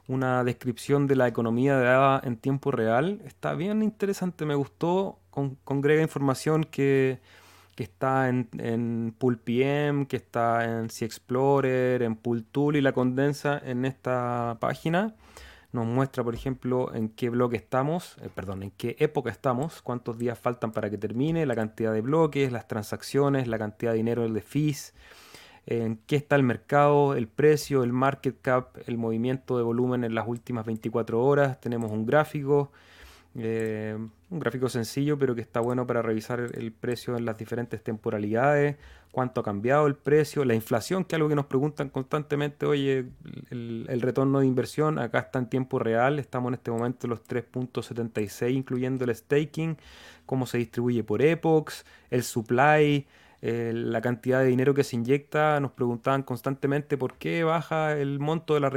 una descripción de la economía de dada en tiempo real. Está bien interesante, me gustó, congrega información que, está en, en PM, que está en C Explorer, en Tool y la condensa en esta página nos muestra, por ejemplo, en qué bloque estamos, eh, perdón, en qué época estamos, cuántos días faltan para que termine, la cantidad de bloques, las transacciones, la cantidad de dinero de fees, en qué está el mercado, el precio, el market cap, el movimiento de volumen en las últimas 24 horas. Tenemos un gráfico, eh, un gráfico sencillo, pero que está bueno para revisar el precio en las diferentes temporalidades, cuánto ha cambiado el precio, la inflación, que es algo que nos preguntan constantemente, oye, el, retorno de inversión, acá está en tiempo real, estamos en este momento en los 3.76, incluyendo el staking, cómo se distribuye por epochs, el supply, eh, la cantidad de dinero que se inyecta, nos preguntaban constantemente por qué baja el monto de, la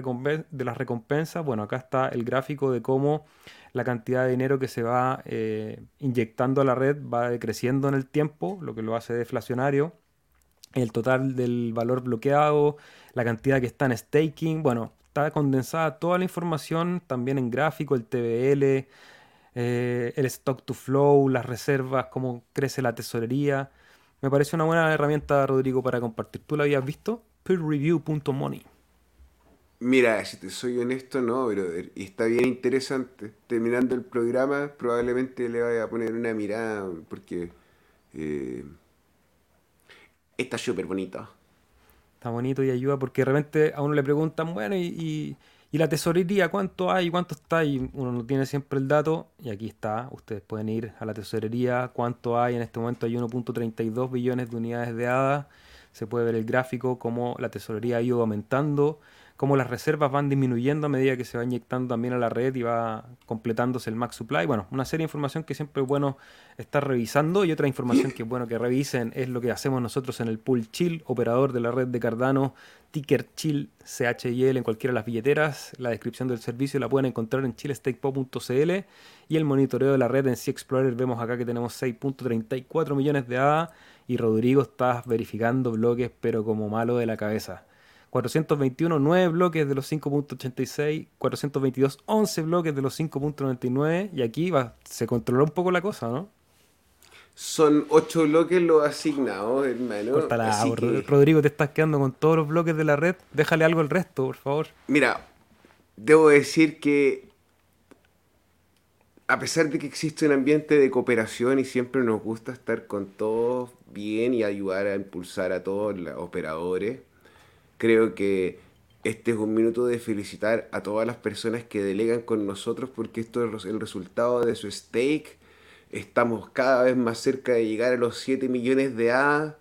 las recompensas. Bueno, acá está el gráfico de cómo la cantidad de dinero que se va eh, inyectando a la red va decreciendo en el tiempo, lo que lo hace deflacionario el total del valor bloqueado, la cantidad que está en staking, bueno, está condensada toda la información también en gráfico, el TBL, eh, el stock to flow, las reservas, cómo crece la tesorería. Me parece una buena herramienta, Rodrigo, para compartir. ¿Tú la habías visto? peerreview.money.
Mira, si te soy honesto, no, brother. Y está bien interesante. Terminando el programa, probablemente le vaya a poner una mirada, porque eh, está súper bonito.
Está bonito y ayuda porque de repente a uno le preguntan, bueno, y, y, la tesorería, ¿cuánto hay? ¿Cuánto está? Y uno no tiene siempre el dato. Y aquí está, ustedes pueden ir a la tesorería, cuánto hay. En este momento hay 1.32 billones de unidades de ADA. Se puede ver el gráfico, cómo la tesorería ha ido aumentando cómo las reservas van disminuyendo a medida que se va inyectando también a la red y va completándose el max supply. Bueno, una serie de información que siempre es bueno estar revisando y otra información que es bueno que revisen es lo que hacemos nosotros en el pool Chill, operador de la red de Cardano, ticker Chill CHIL en cualquiera de las billeteras. La descripción del servicio la pueden encontrar en chillestakepo.cl y el monitoreo de la red en C Explorer vemos acá que tenemos 6.34 millones de ADA y Rodrigo está verificando bloques pero como malo de la cabeza. 421, 9 bloques de los 5.86, 422, 11 bloques de los 5.99 y aquí se controló un poco la cosa, ¿no?
Son 8 bloques los asignados, hermano.
Rodrigo, te estás quedando con todos los bloques de la red. Déjale algo al resto, por favor.
Mira, debo decir que a pesar de que existe un ambiente de cooperación y siempre nos gusta estar con todos bien y ayudar a impulsar a todos los operadores, creo que este es un minuto de felicitar a todas las personas que delegan con nosotros porque esto es el resultado de su stake. Estamos cada vez más cerca de llegar a los 7 millones de A,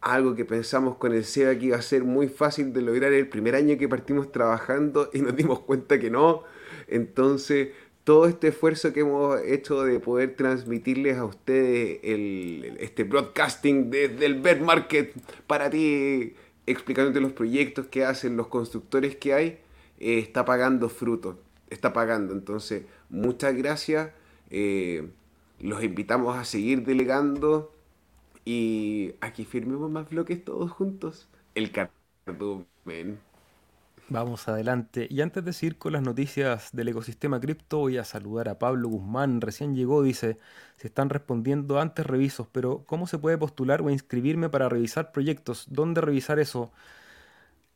algo que pensamos con el SEBA que iba a ser muy fácil de lograr el primer año que partimos trabajando y nos dimos cuenta que no. Entonces, todo este esfuerzo que hemos hecho de poder transmitirles a ustedes el, este broadcasting desde el bear market para ti, explicándote los proyectos que hacen, los constructores que hay, eh, está pagando frutos, está pagando. Entonces, muchas gracias. Eh, los invitamos a seguir delegando y aquí firmemos más bloques todos juntos. El cardumen.
Vamos adelante. Y antes de seguir con las noticias del ecosistema cripto, voy a saludar a Pablo Guzmán. Recién llegó, dice, se están respondiendo antes revisos, pero ¿cómo se puede postular o inscribirme para revisar proyectos? ¿Dónde revisar eso?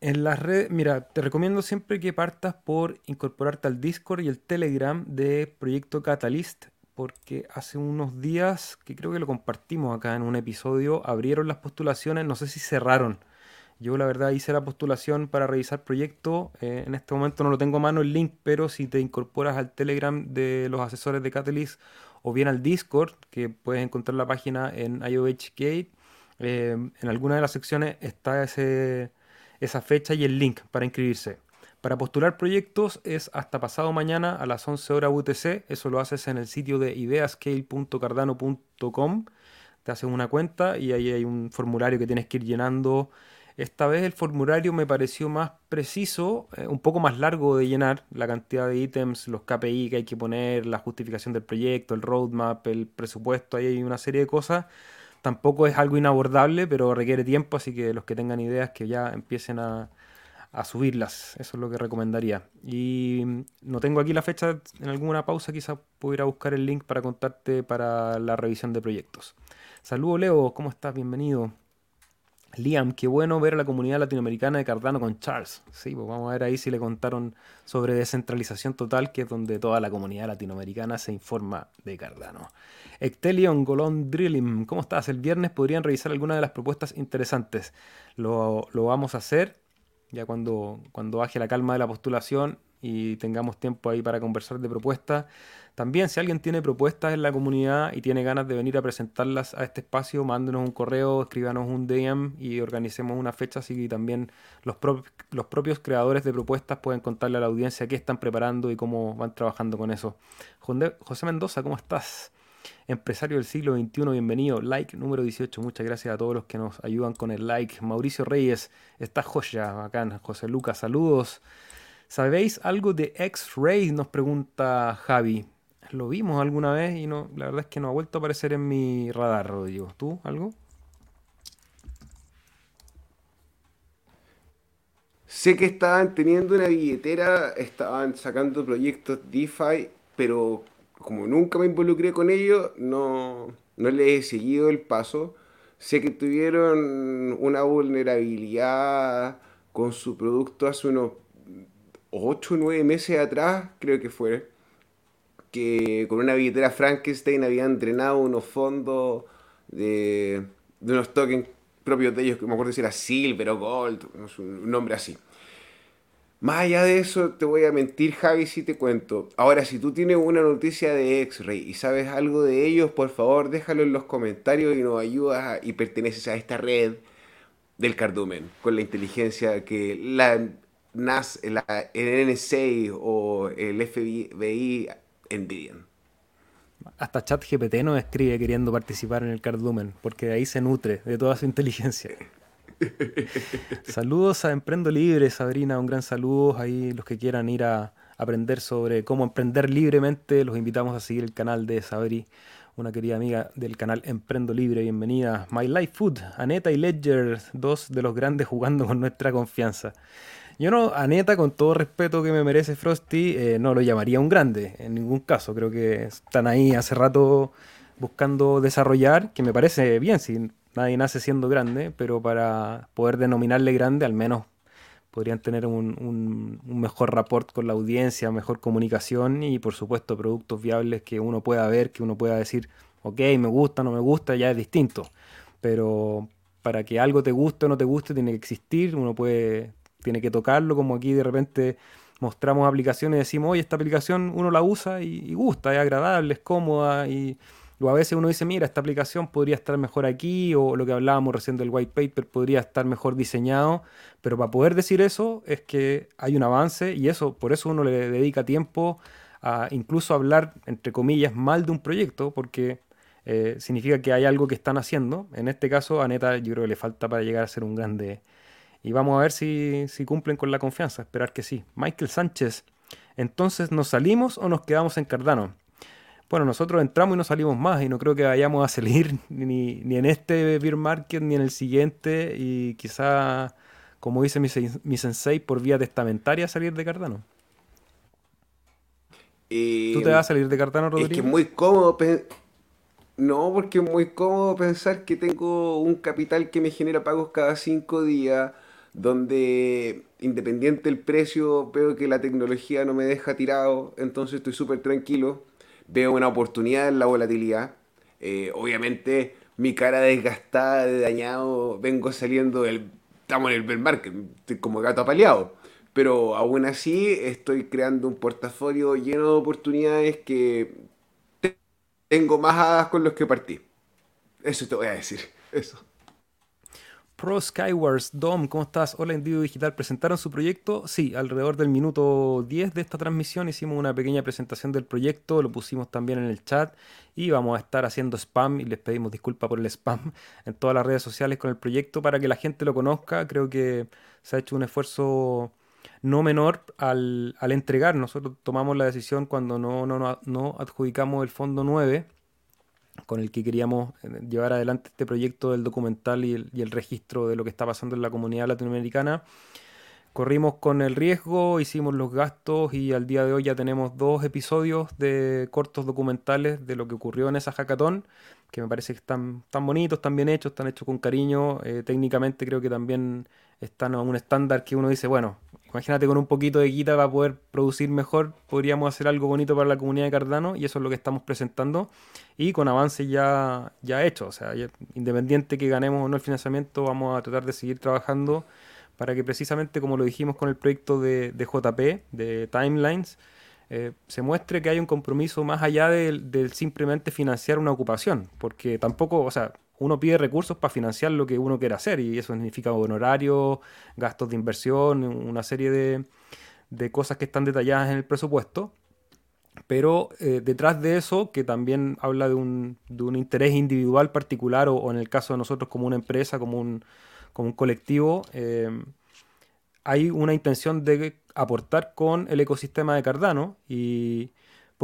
En las redes, mira, te recomiendo siempre que partas por incorporarte al Discord y el Telegram de Proyecto Catalyst, porque hace unos días, que creo que lo compartimos acá en un episodio, abrieron las postulaciones, no sé si cerraron yo la verdad hice la postulación para revisar proyecto. Eh, en este momento no lo tengo a mano el link, pero si te incorporas al Telegram de los asesores de Catalyst o bien al Discord, que puedes encontrar la página en IOHK, eh, en alguna de las secciones está ese, esa fecha y el link para inscribirse. Para postular proyectos es hasta pasado mañana a las 11 horas UTC. Eso lo haces en el sitio de ideascale.cardano.com. Te haces una cuenta y ahí hay un formulario que tienes que ir llenando esta vez el formulario me pareció más preciso, eh, un poco más largo de llenar, la cantidad de ítems, los KPI que hay que poner, la justificación del proyecto, el roadmap, el presupuesto, ahí hay una serie de cosas. Tampoco es algo inabordable, pero requiere tiempo, así que los que tengan ideas que ya empiecen a, a subirlas, eso es lo que recomendaría. Y mm, no tengo aquí la fecha, en alguna pausa quizás pudiera buscar el link para contarte para la revisión de proyectos. Saludos Leo, ¿cómo estás? Bienvenido. Liam, qué bueno ver a la comunidad latinoamericana de Cardano con Charles. Sí, pues vamos a ver ahí si le contaron sobre descentralización total, que es donde toda la comunidad latinoamericana se informa de Cardano. Ectelion, Golon Drilling, ¿cómo estás? El viernes podrían revisar algunas de las propuestas interesantes. Lo, lo vamos a hacer ya cuando, cuando baje la calma de la postulación y tengamos tiempo ahí para conversar de propuestas. También si alguien tiene propuestas en la comunidad y tiene ganas de venir a presentarlas a este espacio, mándenos un correo, escríbanos un DM y organicemos una fecha así que también los, los propios creadores de propuestas pueden contarle a la audiencia qué están preparando y cómo van trabajando con eso. José Mendoza, ¿cómo estás? Empresario del siglo XXI, bienvenido. Like número 18. Muchas gracias a todos los que nos ayudan con el like. Mauricio Reyes, está joya, bacán. José Lucas, saludos. ¿Sabéis algo de X-Ray? Nos pregunta Javi lo vimos alguna vez y no, la verdad es que no ha vuelto a aparecer en mi radar, Rodrigo. ¿Tú algo?
Sé que estaban teniendo una billetera, estaban sacando proyectos DeFi, pero como nunca me involucré con ellos, no, no les he seguido el paso. Sé que tuvieron una vulnerabilidad con su producto hace unos 8 o 9 meses atrás, creo que fue que con una billetera Frankenstein habían drenado unos fondos de, unos tokens propios de ellos, que me acuerdo si era Silver o Gold, un nombre así. Más allá de eso, te voy a mentir, Javi, si te cuento. Ahora, si tú tienes una noticia de X-Ray y sabes algo de ellos, por favor, déjalo en los comentarios y nos ayudas y perteneces a esta red del cardumen, con la inteligencia que la NAS, la, NSA o el FBI envidian.
Hasta ChatGPT nos escribe queriendo participar en el Cardumen, porque de ahí se nutre de toda su inteligencia. Saludos a Emprendo Libre, Sabrina, un gran saludo. Ahí los que quieran ir a aprender sobre cómo emprender libremente, los invitamos a seguir el canal de Sabri, una querida amiga del canal Emprendo Libre. Bienvenida. My Life Food, Aneta y Ledger, dos de los grandes jugando con nuestra confianza. Yo no, a Neta, con todo respeto que me merece Frosty, eh, no lo llamaría un grande, en ningún caso. Creo que están ahí hace rato buscando desarrollar, que me parece bien, si nadie nace siendo grande, pero para poder denominarle grande, al menos podrían tener un, un, mejor rapport con la audiencia, mejor comunicación y por supuesto productos viables que uno pueda ver, que uno pueda decir, ok, me gusta, no me gusta, ya es distinto. Pero para que algo te guste o no te guste, tiene que existir, uno puede, tiene que tocarlo, como aquí de repente mostramos aplicaciones y decimos, oye, esta aplicación uno la usa y, gusta, es agradable, es cómoda y o a veces uno dice, mira, esta aplicación podría estar mejor aquí, o lo que hablábamos recién del white paper podría estar mejor diseñado, pero para poder decir eso es que hay un avance y eso, por eso uno le dedica tiempo a incluso hablar, entre comillas, mal de un proyecto, porque eh, significa que hay algo que están haciendo. En este caso, a Neta yo creo que le falta para llegar a ser un grande. Y vamos a ver si, si cumplen con la confianza, esperar que sí. Michael Sánchez, entonces, ¿nos salimos o nos quedamos en Cardano? Bueno, nosotros entramos y no salimos más y no creo que vayamos a salir ni, ni en este beer market ni en el siguiente y quizá, como dice mi, mi sensei, por vía testamentaria salir de Cardano. ¿Tú te vas a salir de Cardano, Rodrigo?
Es que es muy cómodo no, porque es muy cómodo pensar que tengo un capital que me genera pagos cada cinco días, donde independiente del precio, veo que la tecnología no me deja tirado, entonces estoy súper tranquilo, veo una oportunidad en la volatilidad. Eh, obviamente mi cara desgastada, de dañado, vengo saliendo del... Estamos en el bear como gato apaleado. Pero aún así estoy creando un portafolio lleno de oportunidades que tengo más hadas con los que partí. Eso te voy a decir. Eso.
Pro Skywars, Dom, ¿cómo estás? Hola, Individuo Digital. ¿Presentaron su proyecto? Sí, alrededor del minuto 10 de esta transmisión hicimos una pequeña presentación del proyecto, lo pusimos también en el chat y vamos a estar haciendo spam y les pedimos disculpas por el spam en todas las redes sociales con el proyecto para que la gente lo conozca. Creo que se ha hecho un esfuerzo no menor al, entregar. Nosotros tomamos la decisión cuando no, no, no, adjudicamos el fondo 9 con el que queríamos eh, llevar adelante este proyecto del documental y el, y el, registro de lo que está pasando en la comunidad latinoamericana. Corrimos con el riesgo, hicimos los gastos y al día de hoy ya tenemos dos episodios de cortos documentales de lo que ocurrió en esa hackathon, que me parece que están tan bonitos, están bien hechos, están hechos con cariño. Eh, técnicamente creo que también están a un estándar que uno dice, bueno, Imagínate con un poquito de guita para poder producir mejor, podríamos hacer algo bonito para la comunidad de Cardano y eso es lo que estamos presentando y con avances ya, ya hechos. O sea, independiente que ganemos o no el financiamiento, vamos a tratar de seguir trabajando para que precisamente como lo dijimos con el proyecto de, JP, de Timelines, eh, se muestre que hay un compromiso más allá del simplemente financiar una ocupación, porque tampoco, o sea, uno pide recursos para financiar lo que uno quiere hacer y eso significa honorarios, gastos de inversión, una serie de, cosas que están detalladas en el presupuesto. Pero eh, detrás de eso, que también habla de un, interés individual particular o, en el caso de nosotros como una empresa, como un, como un colectivo, eh, hay una intención de aportar con el ecosistema de Cardano y,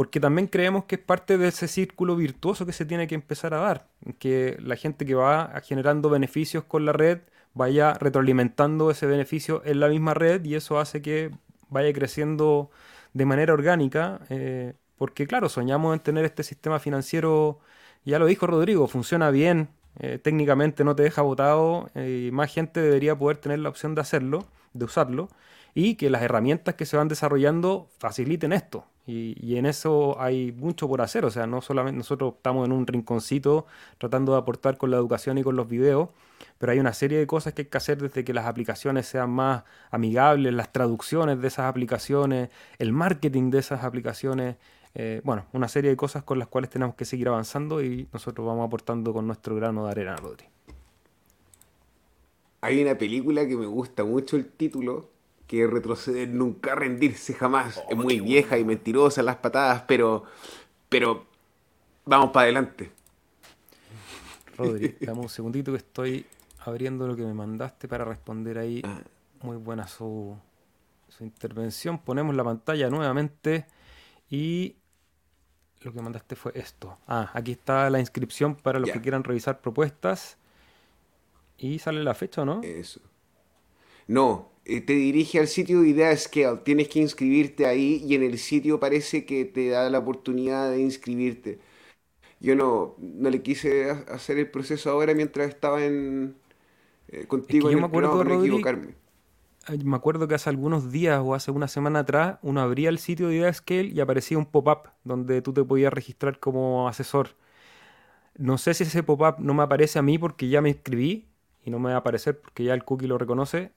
porque también creemos que es parte de ese círculo virtuoso que se tiene que empezar a dar, que la gente que va generando beneficios con la red vaya retroalimentando ese beneficio en la misma red y eso hace que vaya creciendo de manera orgánica, eh, porque claro, soñamos en tener este sistema financiero, ya lo dijo Rodrigo, funciona bien, eh, técnicamente no te deja votado eh, y más gente debería poder tener la opción de hacerlo, de usarlo, y que las herramientas que se van desarrollando faciliten esto. Y, en eso hay mucho por hacer, o sea, no solamente nosotros estamos en un rinconcito tratando de aportar con la educación y con los videos, pero hay una serie de cosas que hay que hacer desde que las aplicaciones sean más amigables, las traducciones de esas aplicaciones, el marketing de esas aplicaciones, eh, bueno, una serie de cosas con las cuales tenemos que seguir avanzando y nosotros vamos aportando con nuestro grano de arena, Rodri.
Hay una película que me gusta mucho el título, que retroceder nunca, rendirse jamás. Oh, es muy vieja y mentirosa las patadas, pero, pero vamos para adelante.
Rodri, dame un segundito que estoy abriendo lo que me mandaste para responder ahí. Ah. Muy buena su, su intervención. Ponemos la pantalla nuevamente y lo que mandaste fue esto. Ah, aquí está la inscripción para los que quieran revisar propuestas. Y sale la fecha, ¿no?
Eso. No, te dirige al sitio de Idea Scale. Tienes que inscribirte ahí y en el sitio parece que te da la oportunidad de inscribirte. Yo no, no le quise hacer el proceso ahora mientras estaba en, eh, contigo
yo me acuerdo, para equivocarme. me acuerdo que hace algunos días o hace una semana atrás uno abría el sitio de IdeaScale y aparecía un pop-up donde tú te podías registrar como asesor. No sé si ese pop-up no me aparece a mí porque ya me inscribí y no me va a aparecer porque ya el cookie lo reconoce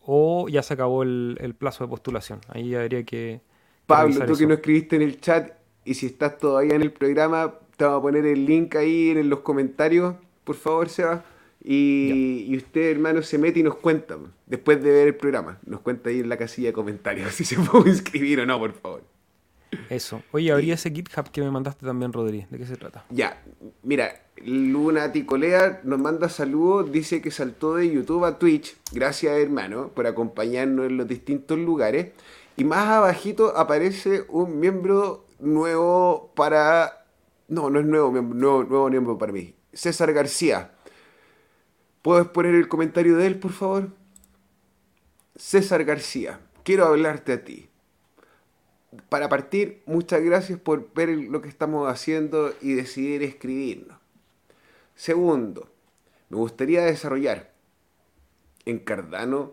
o ya se acabó el, plazo de postulación. Ahí habría que...
Pablo, tú que no escribiste en el chat y si estás todavía en el programa, te vamos a poner el link ahí en los comentarios, por favor, Seba. Y, y, usted, hermano, se mete y nos cuenta, después de ver el programa. Nos cuenta ahí en la casilla de comentarios si se puede inscribir o no, por favor.
Eso. Oye, habría ese GitHub que me mandaste también, Rodri. ¿De qué se trata?
Ya, mira, Luna Ticolea nos manda saludos, dice que saltó de YouTube a Twitch. Gracias, hermano, por acompañarnos en los distintos lugares. Y más abajito aparece un miembro nuevo para... No, no es nuevo miembro, nuevo, nuevo miembro para mí. César García. ¿Puedes poner el comentario de él, por favor? César García, quiero hablarte a ti. Para partir, muchas gracias por ver lo que estamos haciendo y decidir escribirnos. Segundo, me gustaría desarrollar en Cardano.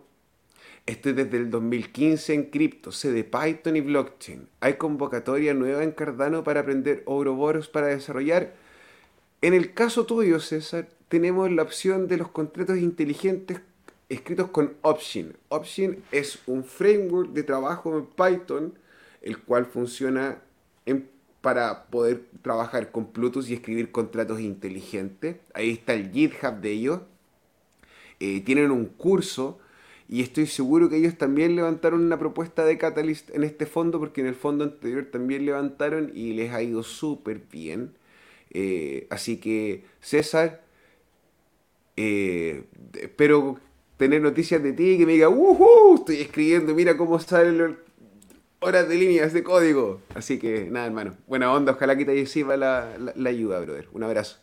Estoy desde el 2015 en cripto, sé de Python y blockchain. Hay convocatoria nueva en Cardano para aprender Ouroboros para desarrollar. En el caso tuyo, César, tenemos la opción de los contratos inteligentes escritos con Option. Option es un framework de trabajo en Python, el cual funciona para poder trabajar con Plutus y escribir contratos inteligentes. Ahí está el GitHub de ellos. Eh, tienen un curso y estoy seguro que ellos también levantaron una propuesta de Catalyst en este fondo, porque en el fondo anterior también levantaron y les ha ido súper bien. Eh, así que, César, eh, espero tener noticias de ti que me diga, ¡Uhú! Estoy escribiendo, mira cómo salen horas de líneas de código. Así que, nada, hermano. Buena onda, ojalá que te sirva la, la, ayuda, brother. Un abrazo.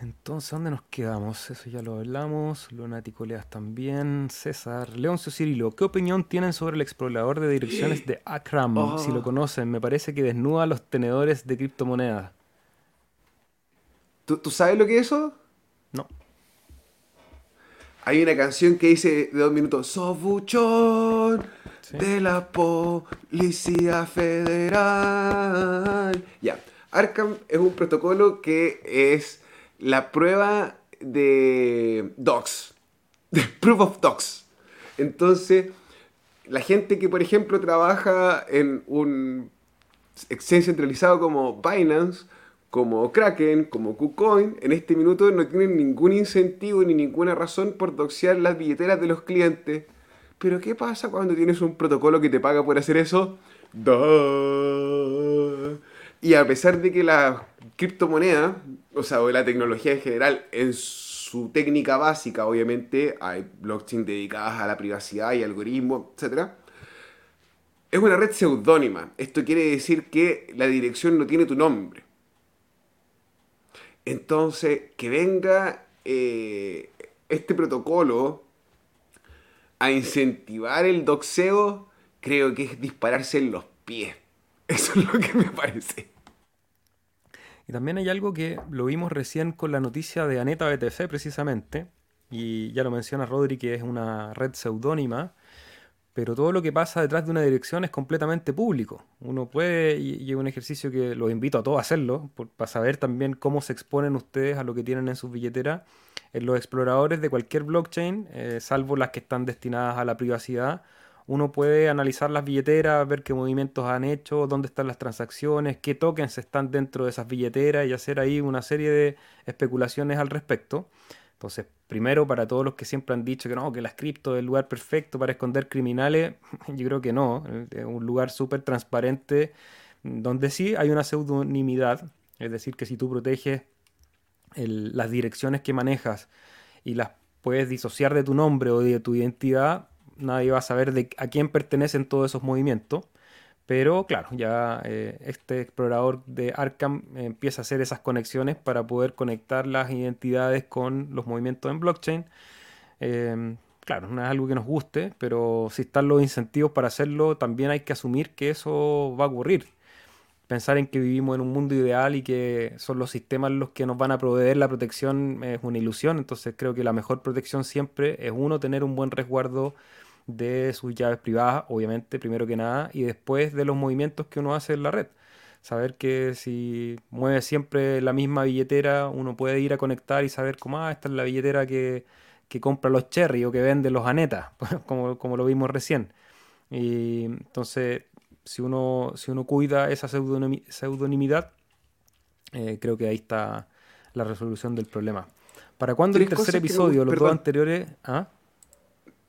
Entonces, ¿dónde nos quedamos? Eso ya lo hablamos. Lunático Leas también. César. Leoncio Cirilo. ¿Qué opinión tienen sobre el explorador de direcciones de Akram? Si lo oh. conocen, me parece que desnuda los tenedores de criptomonedas.
¿Tú, sabes lo que es eso? Hay una canción que dice de dos minutos, Sobuchón de la Policía Federal. Ya, Arkham es un protocolo que es la prueba de docs, de proof of docs. Entonces, la gente que, por ejemplo, trabaja en un exchange centralizado como Binance, como Kraken, como KuCoin, en este minuto no tienen ningún incentivo ni ninguna razón por doxear las billeteras de los clientes. Pero ¿qué pasa cuando tienes un protocolo que te paga por hacer eso? Y a pesar de que la criptomoneda, o sea, o la tecnología en general, en su técnica básica, obviamente, hay blockchain dedicadas a la privacidad y algoritmos, etc. Es una red seudónima. Esto quiere decir que la dirección no tiene tu nombre. Entonces, que venga eh, este protocolo a incentivar el doxeo, creo que es dispararse en los pies. Eso es lo que me parece.
Y también hay algo que lo vimos recién con la noticia de Aneta BTC precisamente, y ya lo menciona Rodri que es una red seudónima, pero todo lo que pasa detrás de una dirección es completamente público. Uno puede, y es un ejercicio que los invito a todos a hacerlo, para saber también cómo se exponen ustedes a lo que tienen en sus billeteras. En los exploradores de cualquier blockchain, eh, salvo las que están destinadas a la privacidad, uno puede analizar las billeteras, ver qué movimientos han hecho, dónde están las transacciones, qué tokens están dentro de esas billeteras y hacer ahí una serie de especulaciones al respecto. Entonces, primero, para todos los que siempre han dicho que no, que las cripto es el lugar perfecto para esconder criminales, yo creo que no. Es un lugar súper transparente donde sí hay una pseudonimidad. Es decir, que si tú proteges las direcciones que manejas y las puedes disociar de tu nombre o de tu identidad, nadie va a saber de a quién pertenecen todos esos movimientos. Pero claro, ya eh, este explorador de Arkham empieza a hacer esas conexiones para poder conectar las identidades con los movimientos en blockchain. Em, claro, no es algo que nos guste, pero si están los incentivos para hacerlo, también hay que asumir que eso va a ocurrir. pensar en que vivimos en un mundo ideal y que son los sistemas los que nos van a proveer la protección es una ilusión. Entonces creo que la mejor protección siempre es uno, tener un buen resguardo de sus llaves privadas, obviamente, primero que nada, y después de los movimientos que uno hace en la red. Saber que si mueve siempre la misma billetera, uno puede ir a conectar y saber cómo, ah, esta es la billetera que, que compra los cherry o que vende los anetas, como, como lo vimos recién. Y entonces si uno, si uno cuida esa pseudonimidad, eh, creo que ahí está la resolución del problema. ¿Para cuándo el tercer episodio? los dos anteriores. ¿ah?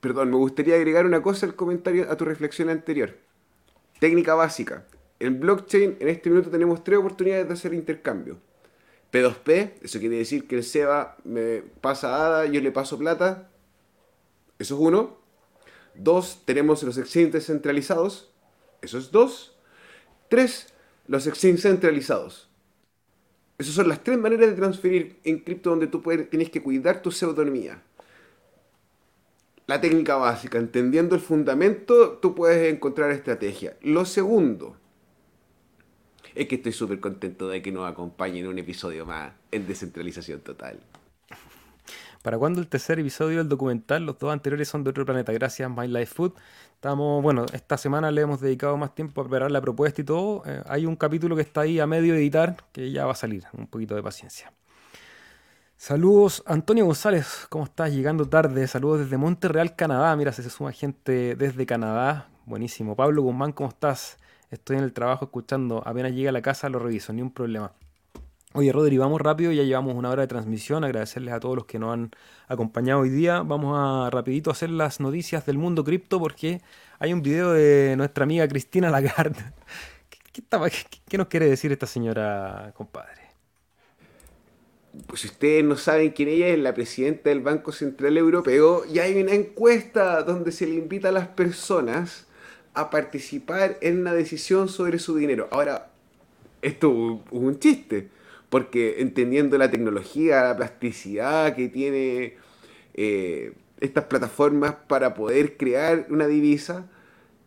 Perdón, me gustaría agregar una cosa al comentario, a tu reflexión anterior. Técnica básica. En blockchain, en este minuto tenemos tres oportunidades de hacer intercambio. P2P, eso quiere decir que el SEBA me pasa ADA, yo le paso plata. Eso es uno. Dos, tenemos los exchanges descentralizados. Eso es dos. Tres, los exchanges centralizados. Esas son las tres maneras de transferir en cripto donde tú tienes que cuidar tu pseudonimía. La técnica básica, entendiendo el fundamento, tú puedes encontrar estrategia. Lo segundo, es que estoy súper contento de que nos acompañen en un episodio más en descentralización total.
¿Para cuándo el tercer episodio del documental? Los dos anteriores son de otro planeta. Gracias, My Life Food. Estamos, bueno, esta semana le hemos dedicado más tiempo a preparar la propuesta y todo. Eh, hay un capítulo que está ahí a medio editar que ya va a salir. Un poquito de paciencia. Saludos, Antonio González, ¿cómo estás? Llegando tarde. Saludos desde Monterreal, Canadá. Mira, se suma gente desde Canadá. Buenísimo. Pablo Guzmán, ¿cómo estás? Estoy en el trabajo escuchando. Apenas llega a la casa lo reviso, ni un problema. Oye, Rodri, vamos rápido, ya llevamos una hora de transmisión. Agradecerles a todos los que nos han acompañado hoy día. Vamos a rapidito hacer las noticias del mundo cripto porque hay un video de nuestra amiga Cristina Lagarde. ¿Qué, nos quiere decir esta señora, compadre?
Pues si ustedes no saben quién ella es, la presidenta del Banco Central Europeo, y hay una encuesta donde se le invita a las personas a participar en una decisión sobre su dinero. Ahora, esto es un chiste porque entendiendo la tecnología, la plasticidad que tiene eh, estas plataformas para poder crear una divisa,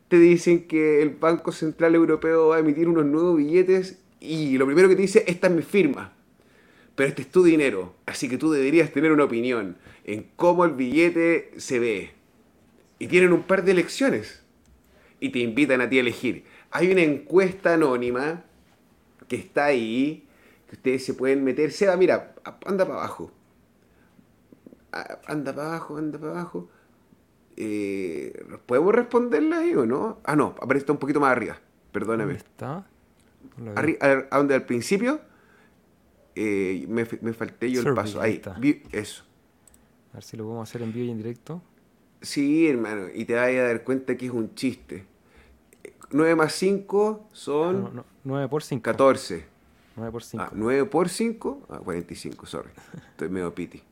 te dicen que el Banco Central Europeo va a emitir unos nuevos billetes y lo primero que te dice, esta es mi firma, pero este es tu dinero, así que tú deberías tener una opinión en cómo el billete se ve. Y tienen un par de elecciones y te invitan a ti a elegir. Hay una encuesta anónima que está ahí ustedes se pueden meter. Seba, mira, anda para abajo. Anda para abajo, anda para abajo. Eh, ¿Podemos responderla ahí o no? Ah, no, aparece un poquito más arriba. Perdóname. ¿Dónde está? a, donde al principio eh, me, me, falté yo el paso. Ahí, eso.
A ver si lo podemos hacer en vivo y en directo.
Sí, hermano, y te vas a dar cuenta que es un chiste. 9 más 5 son...
9 por 5.
14.
9 por 5.
Ah, 9 por 5, ah, 45, sorry. Estoy medio piti.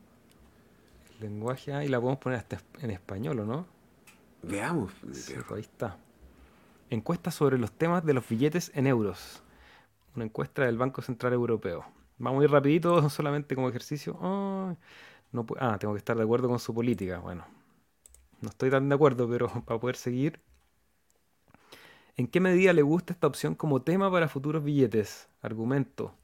lenguaje, ah, y la podemos poner hasta en español, ¿o no?
Veamos.
Sí, ahí está. Encuesta sobre los temas de los billetes en euros. Una encuesta del Banco Central Europeo. Vamos a ir rapidito, solamente como ejercicio. no ah, tengo que estar de acuerdo con su política. Bueno, no estoy tan de acuerdo, pero para poder seguir. ¿En qué medida le gusta esta opción como tema para futuros billetes? Argumento.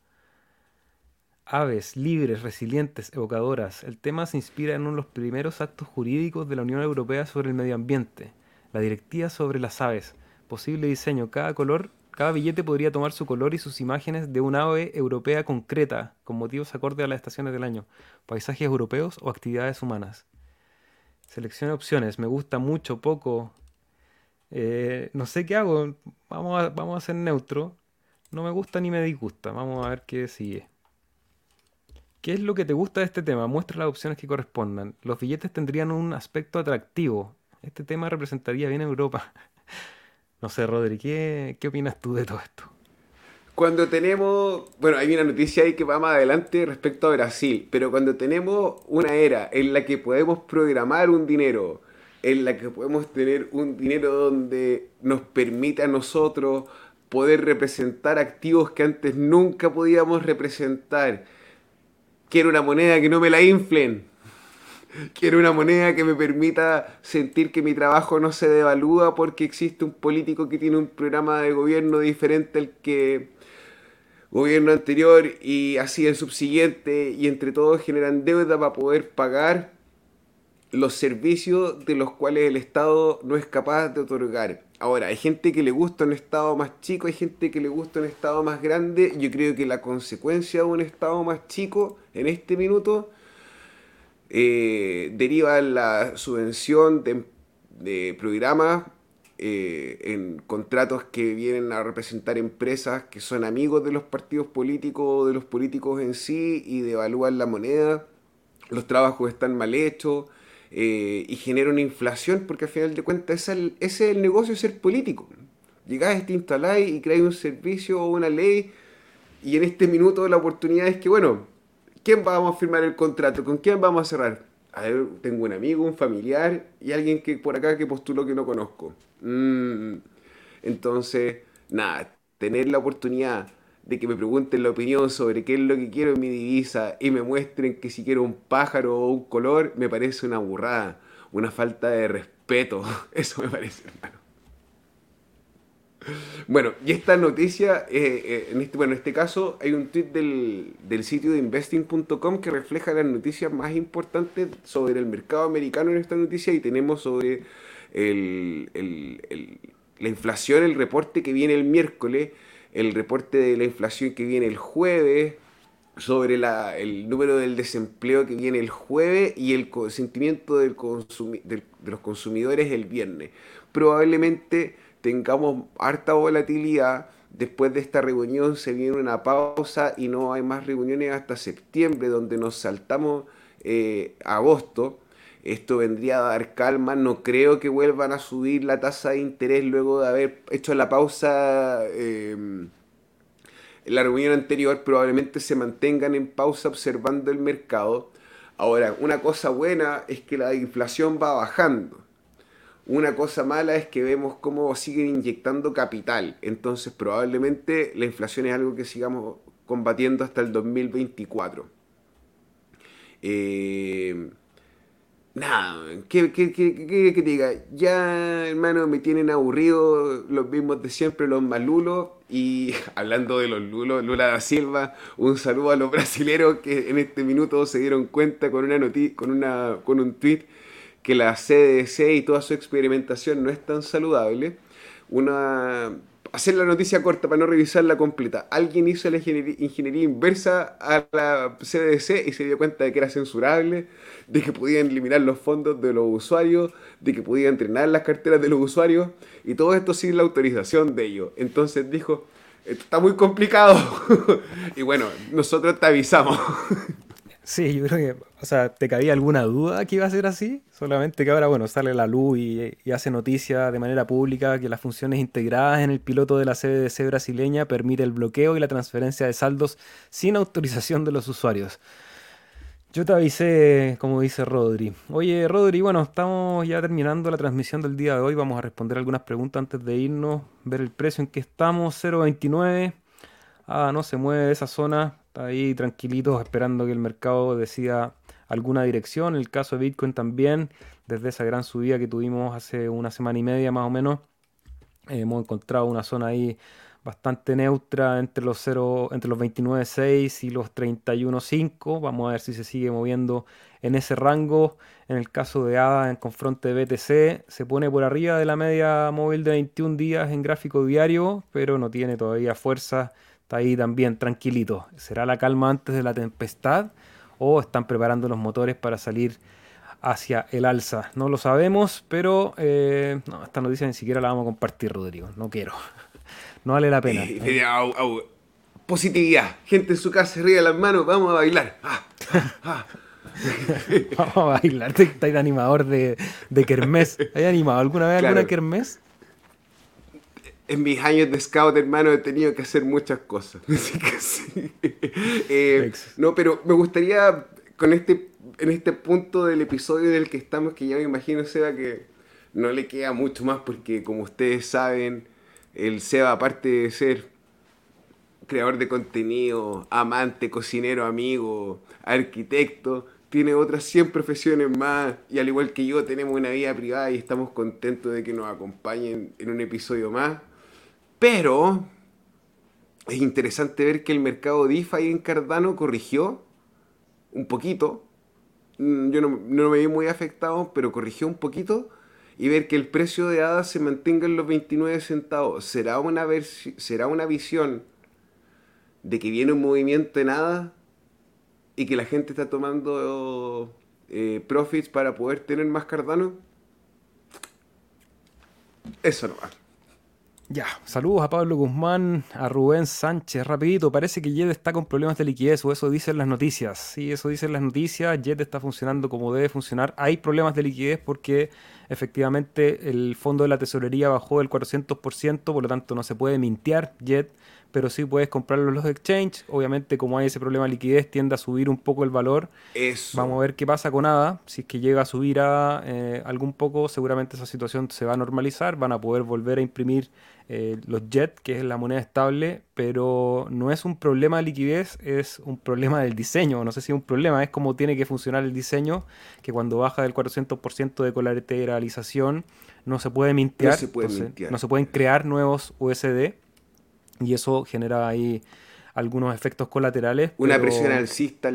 Aves, libres, resilientes, evocadoras. El tema se inspira en uno de los primeros actos jurídicos de la Unión Europea sobre el medio ambiente, la Directiva sobre las aves. Posible diseño. Cada color, cada billete podría tomar su color y sus imágenes de una ave europea concreta, con motivos acordes a las estaciones del año, paisajes europeos o actividades humanas. Seleccione opciones. Me gusta mucho, poco, eh, no sé qué hago. Vamos a, vamos a ser neutro. No me gusta ni me disgusta. Vamos a ver qué sigue. ¿Qué es lo que te gusta de este tema? Muestra las opciones que correspondan. Los billetes tendrían un aspecto atractivo. Este tema representaría bien a Europa. no sé, Rodri, ¿qué, ¿qué opinas tú de todo esto?
Cuando tenemos, bueno, hay una noticia ahí que va más adelante respecto a Brasil, pero cuando tenemos una era en la que podemos programar un dinero, en la que podemos tener un dinero donde nos permita a nosotros poder representar activos que antes nunca podíamos representar. Quiero una moneda que no me la inflen. Quiero una moneda que me permita sentir que mi trabajo no se devalúa porque existe un político que tiene un programa de gobierno diferente al que gobierno anterior y así el subsiguiente y entre todos generan deuda para poder pagar los servicios de los cuales el Estado no es capaz de otorgar. Ahora, hay gente que le gusta un Estado más chico, hay gente que le gusta un Estado más grande. Yo creo que la consecuencia de un Estado más chico en este minuto eh, deriva la subvención de, programas eh, en contratos que vienen a representar empresas que son amigos de los partidos políticos o de los políticos en sí y devalúan la moneda. Los trabajos están mal hechos eh, y genera una inflación, porque al final de cuentas ese es el, negocio de ser político. Llegás, te instaláis y creáis un servicio o una ley, y en este minuto la oportunidad es que, bueno, ¿quién vamos a firmar el contrato? ¿Con quién vamos a cerrar? A ver, tengo un amigo, un familiar y alguien que por acá que postuló que no conozco. Mm. Entonces, nada, tener la oportunidad de que me pregunten la opinión sobre qué es lo que quiero en mi divisa y me muestren que si quiero un pájaro o un color, me parece una burrada, una falta de respeto. Eso me parece, hermano. Bueno, y esta noticia, eh, eh, en este, bueno, en este caso hay un tweet del, del sitio de investing.com que refleja las noticias más importantes sobre el mercado americano en esta noticia y tenemos sobre el, la inflación, el reporte que viene el miércoles el reporte de la inflación que viene el jueves, sobre la, el número del desempleo que viene el jueves y el sentimiento del de los consumidores el viernes. Probablemente tengamos harta volatilidad. Después de esta reunión se viene una pausa y no hay más reuniones hasta septiembre, donde nos saltamos eh, agosto. Esto vendría a dar calma. No creo que vuelvan a subir la tasa de interés luego de haber hecho la pausa em, en la reunión anterior. Probablemente se mantengan en pausa observando el mercado. Ahora, una cosa buena es que la inflación va bajando. Una cosa mala es que vemos cómo siguen inyectando capital. Entonces probablemente la inflación es algo que sigamos combatiendo hasta el 2024. Eh, Nada, ¿qué, qué, que diga? Ya, hermano, me tienen aburrido los mismos de siempre, los malulos. Y hablando de los lulos, Lula da Silva, un saludo a los brasileros que en este minuto se dieron cuenta con una con una con un tweet que la CDC y toda su experimentación no es tan saludable. Una hacer la noticia corta para no revisarla completa. Alguien hizo la ingeniería, inversa a la CDC y se dio cuenta de que era censurable, de que podían eliminar los fondos de los usuarios, de que podían entrenar las carteras de los usuarios y todo esto sin la autorización de ellos. Entonces dijo, está muy complicado. y bueno, nosotros te avisamos.
Sí, yo creo que, o sea, ¿te cabía alguna duda que iba a ser así? Solamente que ahora, bueno, sale la luz y, hace noticia de manera pública que las funciones integradas en el piloto de la CBDC brasileña permite el bloqueo y la transferencia de saldos sin autorización de los usuarios. Yo te avisé, como dice Rodri. Oye, Rodri, bueno, estamos ya terminando la transmisión del día de hoy. Vamos a responder algunas preguntas antes de irnos, ver el precio en que estamos, 0.29. Ah, no se mueve de esa zona ahí tranquilitos esperando que el mercado decida alguna dirección. El caso de Bitcoin también, desde esa gran subida que tuvimos hace una semana y media más o menos, hemos encontrado una zona ahí bastante neutra entre los 0, entre los 29.6 y los 31.5. Vamos a ver si se sigue moviendo en ese rango. En el caso de ADA en confronte de BTC, se pone por arriba de la media móvil de 21 días en gráfico diario, pero no tiene todavía fuerza está ahí también tranquilito. ¿Será la calma antes de la tempestad o están preparando los motores para salir hacia el alza? No lo sabemos, pero eh, esta noticia ni siquiera la vamos a compartir, Rodrigo. No quiero. No vale la pena.
Positividad. Gente en su casa, ríe las manos, vamos a bailar. Ah,
ah. vamos a bailar. Estáis de animador de, de Kermés. ¿Hay animado alguna vez alguna Kermés?
En mis años de scout, hermano, he tenido que hacer muchas cosas. Así que sí. Eh, no, pero me gustaría, con este, en este punto del episodio del que estamos, que ya me imagino, Seba, que no le queda mucho más, porque como ustedes saben, el Seba, aparte de ser creador de contenido, amante, cocinero, amigo, arquitecto, tiene otras 100 profesiones más y al igual que yo tenemos una vida privada y estamos contentos de que nos acompañen en un episodio más. Pero es interesante ver que el mercado DeFi en Cardano corrigió un poquito. Mm, yo no, me vi muy afectado, pero corrigió un poquito. Y ver que el precio de ADA se mantenga en los 29 centavos. ¿Será una, visión de que viene un movimiento en ADA y que la gente está tomando eh, profits para poder tener más Cardano? Eso no va.
Ya, saludos a Pablo Guzmán, a Rubén Sánchez, rapidito, parece que Jet está con problemas de liquidez o eso dicen las noticias. Sí, eso dicen las noticias, Jet está funcionando como debe funcionar. Hay problemas de liquidez porque efectivamente el fondo de la tesorería bajó del 400%, por lo tanto no se puede mintear Jet pero sí puedes comprarlo en los exchange. Obviamente, como hay ese problema de liquidez, tiende a subir un poco el valor. Vamos a ver qué pasa con ADA. Si es que llega a subir a eh, algún poco, seguramente esa situación se va a normalizar. Van a poder volver a imprimir eh, los JET, que es la moneda estable, pero no es un problema de liquidez, es un problema del diseño. No sé si es un problema, es como tiene que funcionar el diseño, que cuando baja del 400% de colateralización no se puede mintear, no se pueden crear nuevos USD y eso genera ahí algunos efectos colaterales.
Una presión alcista.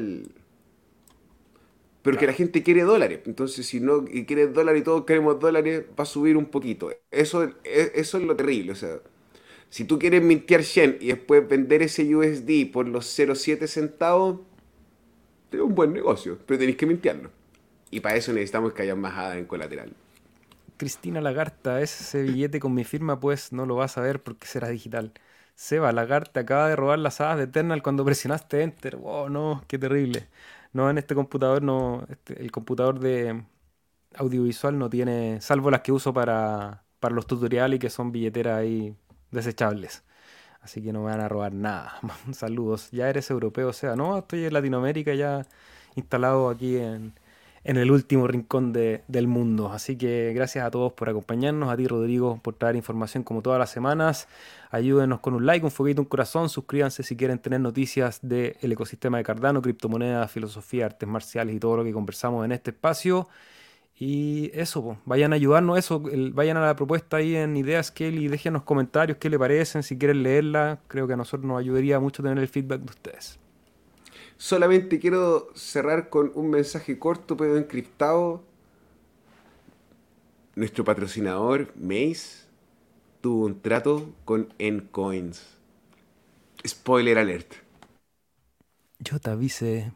Pero que la gente quiere dólares. Entonces, si no quiere dólares y todos queremos dólares, va a subir un poquito. Eso, e, eso es lo terrible. O sea, si tú quieres mintear Shen y después vender ese USD por los 0,7 centavos, es un buen negocio. Pero tenéis que mintearlo. Y para eso necesitamos que haya más ADA en colateral.
Cristina Lagarta, ese billete con mi firma, pues no lo vas a ver porque será digital. Seba, Lagarta acaba de robar las hadas de Eternal cuando presionaste Enter. Wow, no, qué terrible. No, en este computador no. Este, el computador de audiovisual no tiene. Salvo las que uso para, para los tutoriales y que son billeteras ahí desechables. Así que no me van a robar nada. Saludos. Ya eres europeo, o sea, no, estoy en Latinoamérica ya instalado aquí en, en el último rincón del mundo. Así que gracias a todos por acompañarnos, a ti Rodrigo por traer información como todas las semanas. Ayúdenos con un like, un fueguito, un corazón, suscríbanse si quieren tener noticias del ecosistema de Cardano, criptomonedas, filosofía, artes marciales y todo lo que conversamos en este espacio. Y eso, vayan a ayudarnos, eso, vayan a la propuesta ahí en Ideas Kelly y déjenos comentarios qué le parecen, si quieren leerla. Creo que a nosotros nos ayudaría mucho tener el feedback de ustedes.
Solamente quiero cerrar con un mensaje corto pero encriptado. Nuestro patrocinador, Mace, tuvo un trato con Encoins. Spoiler alert.
Yo te avise.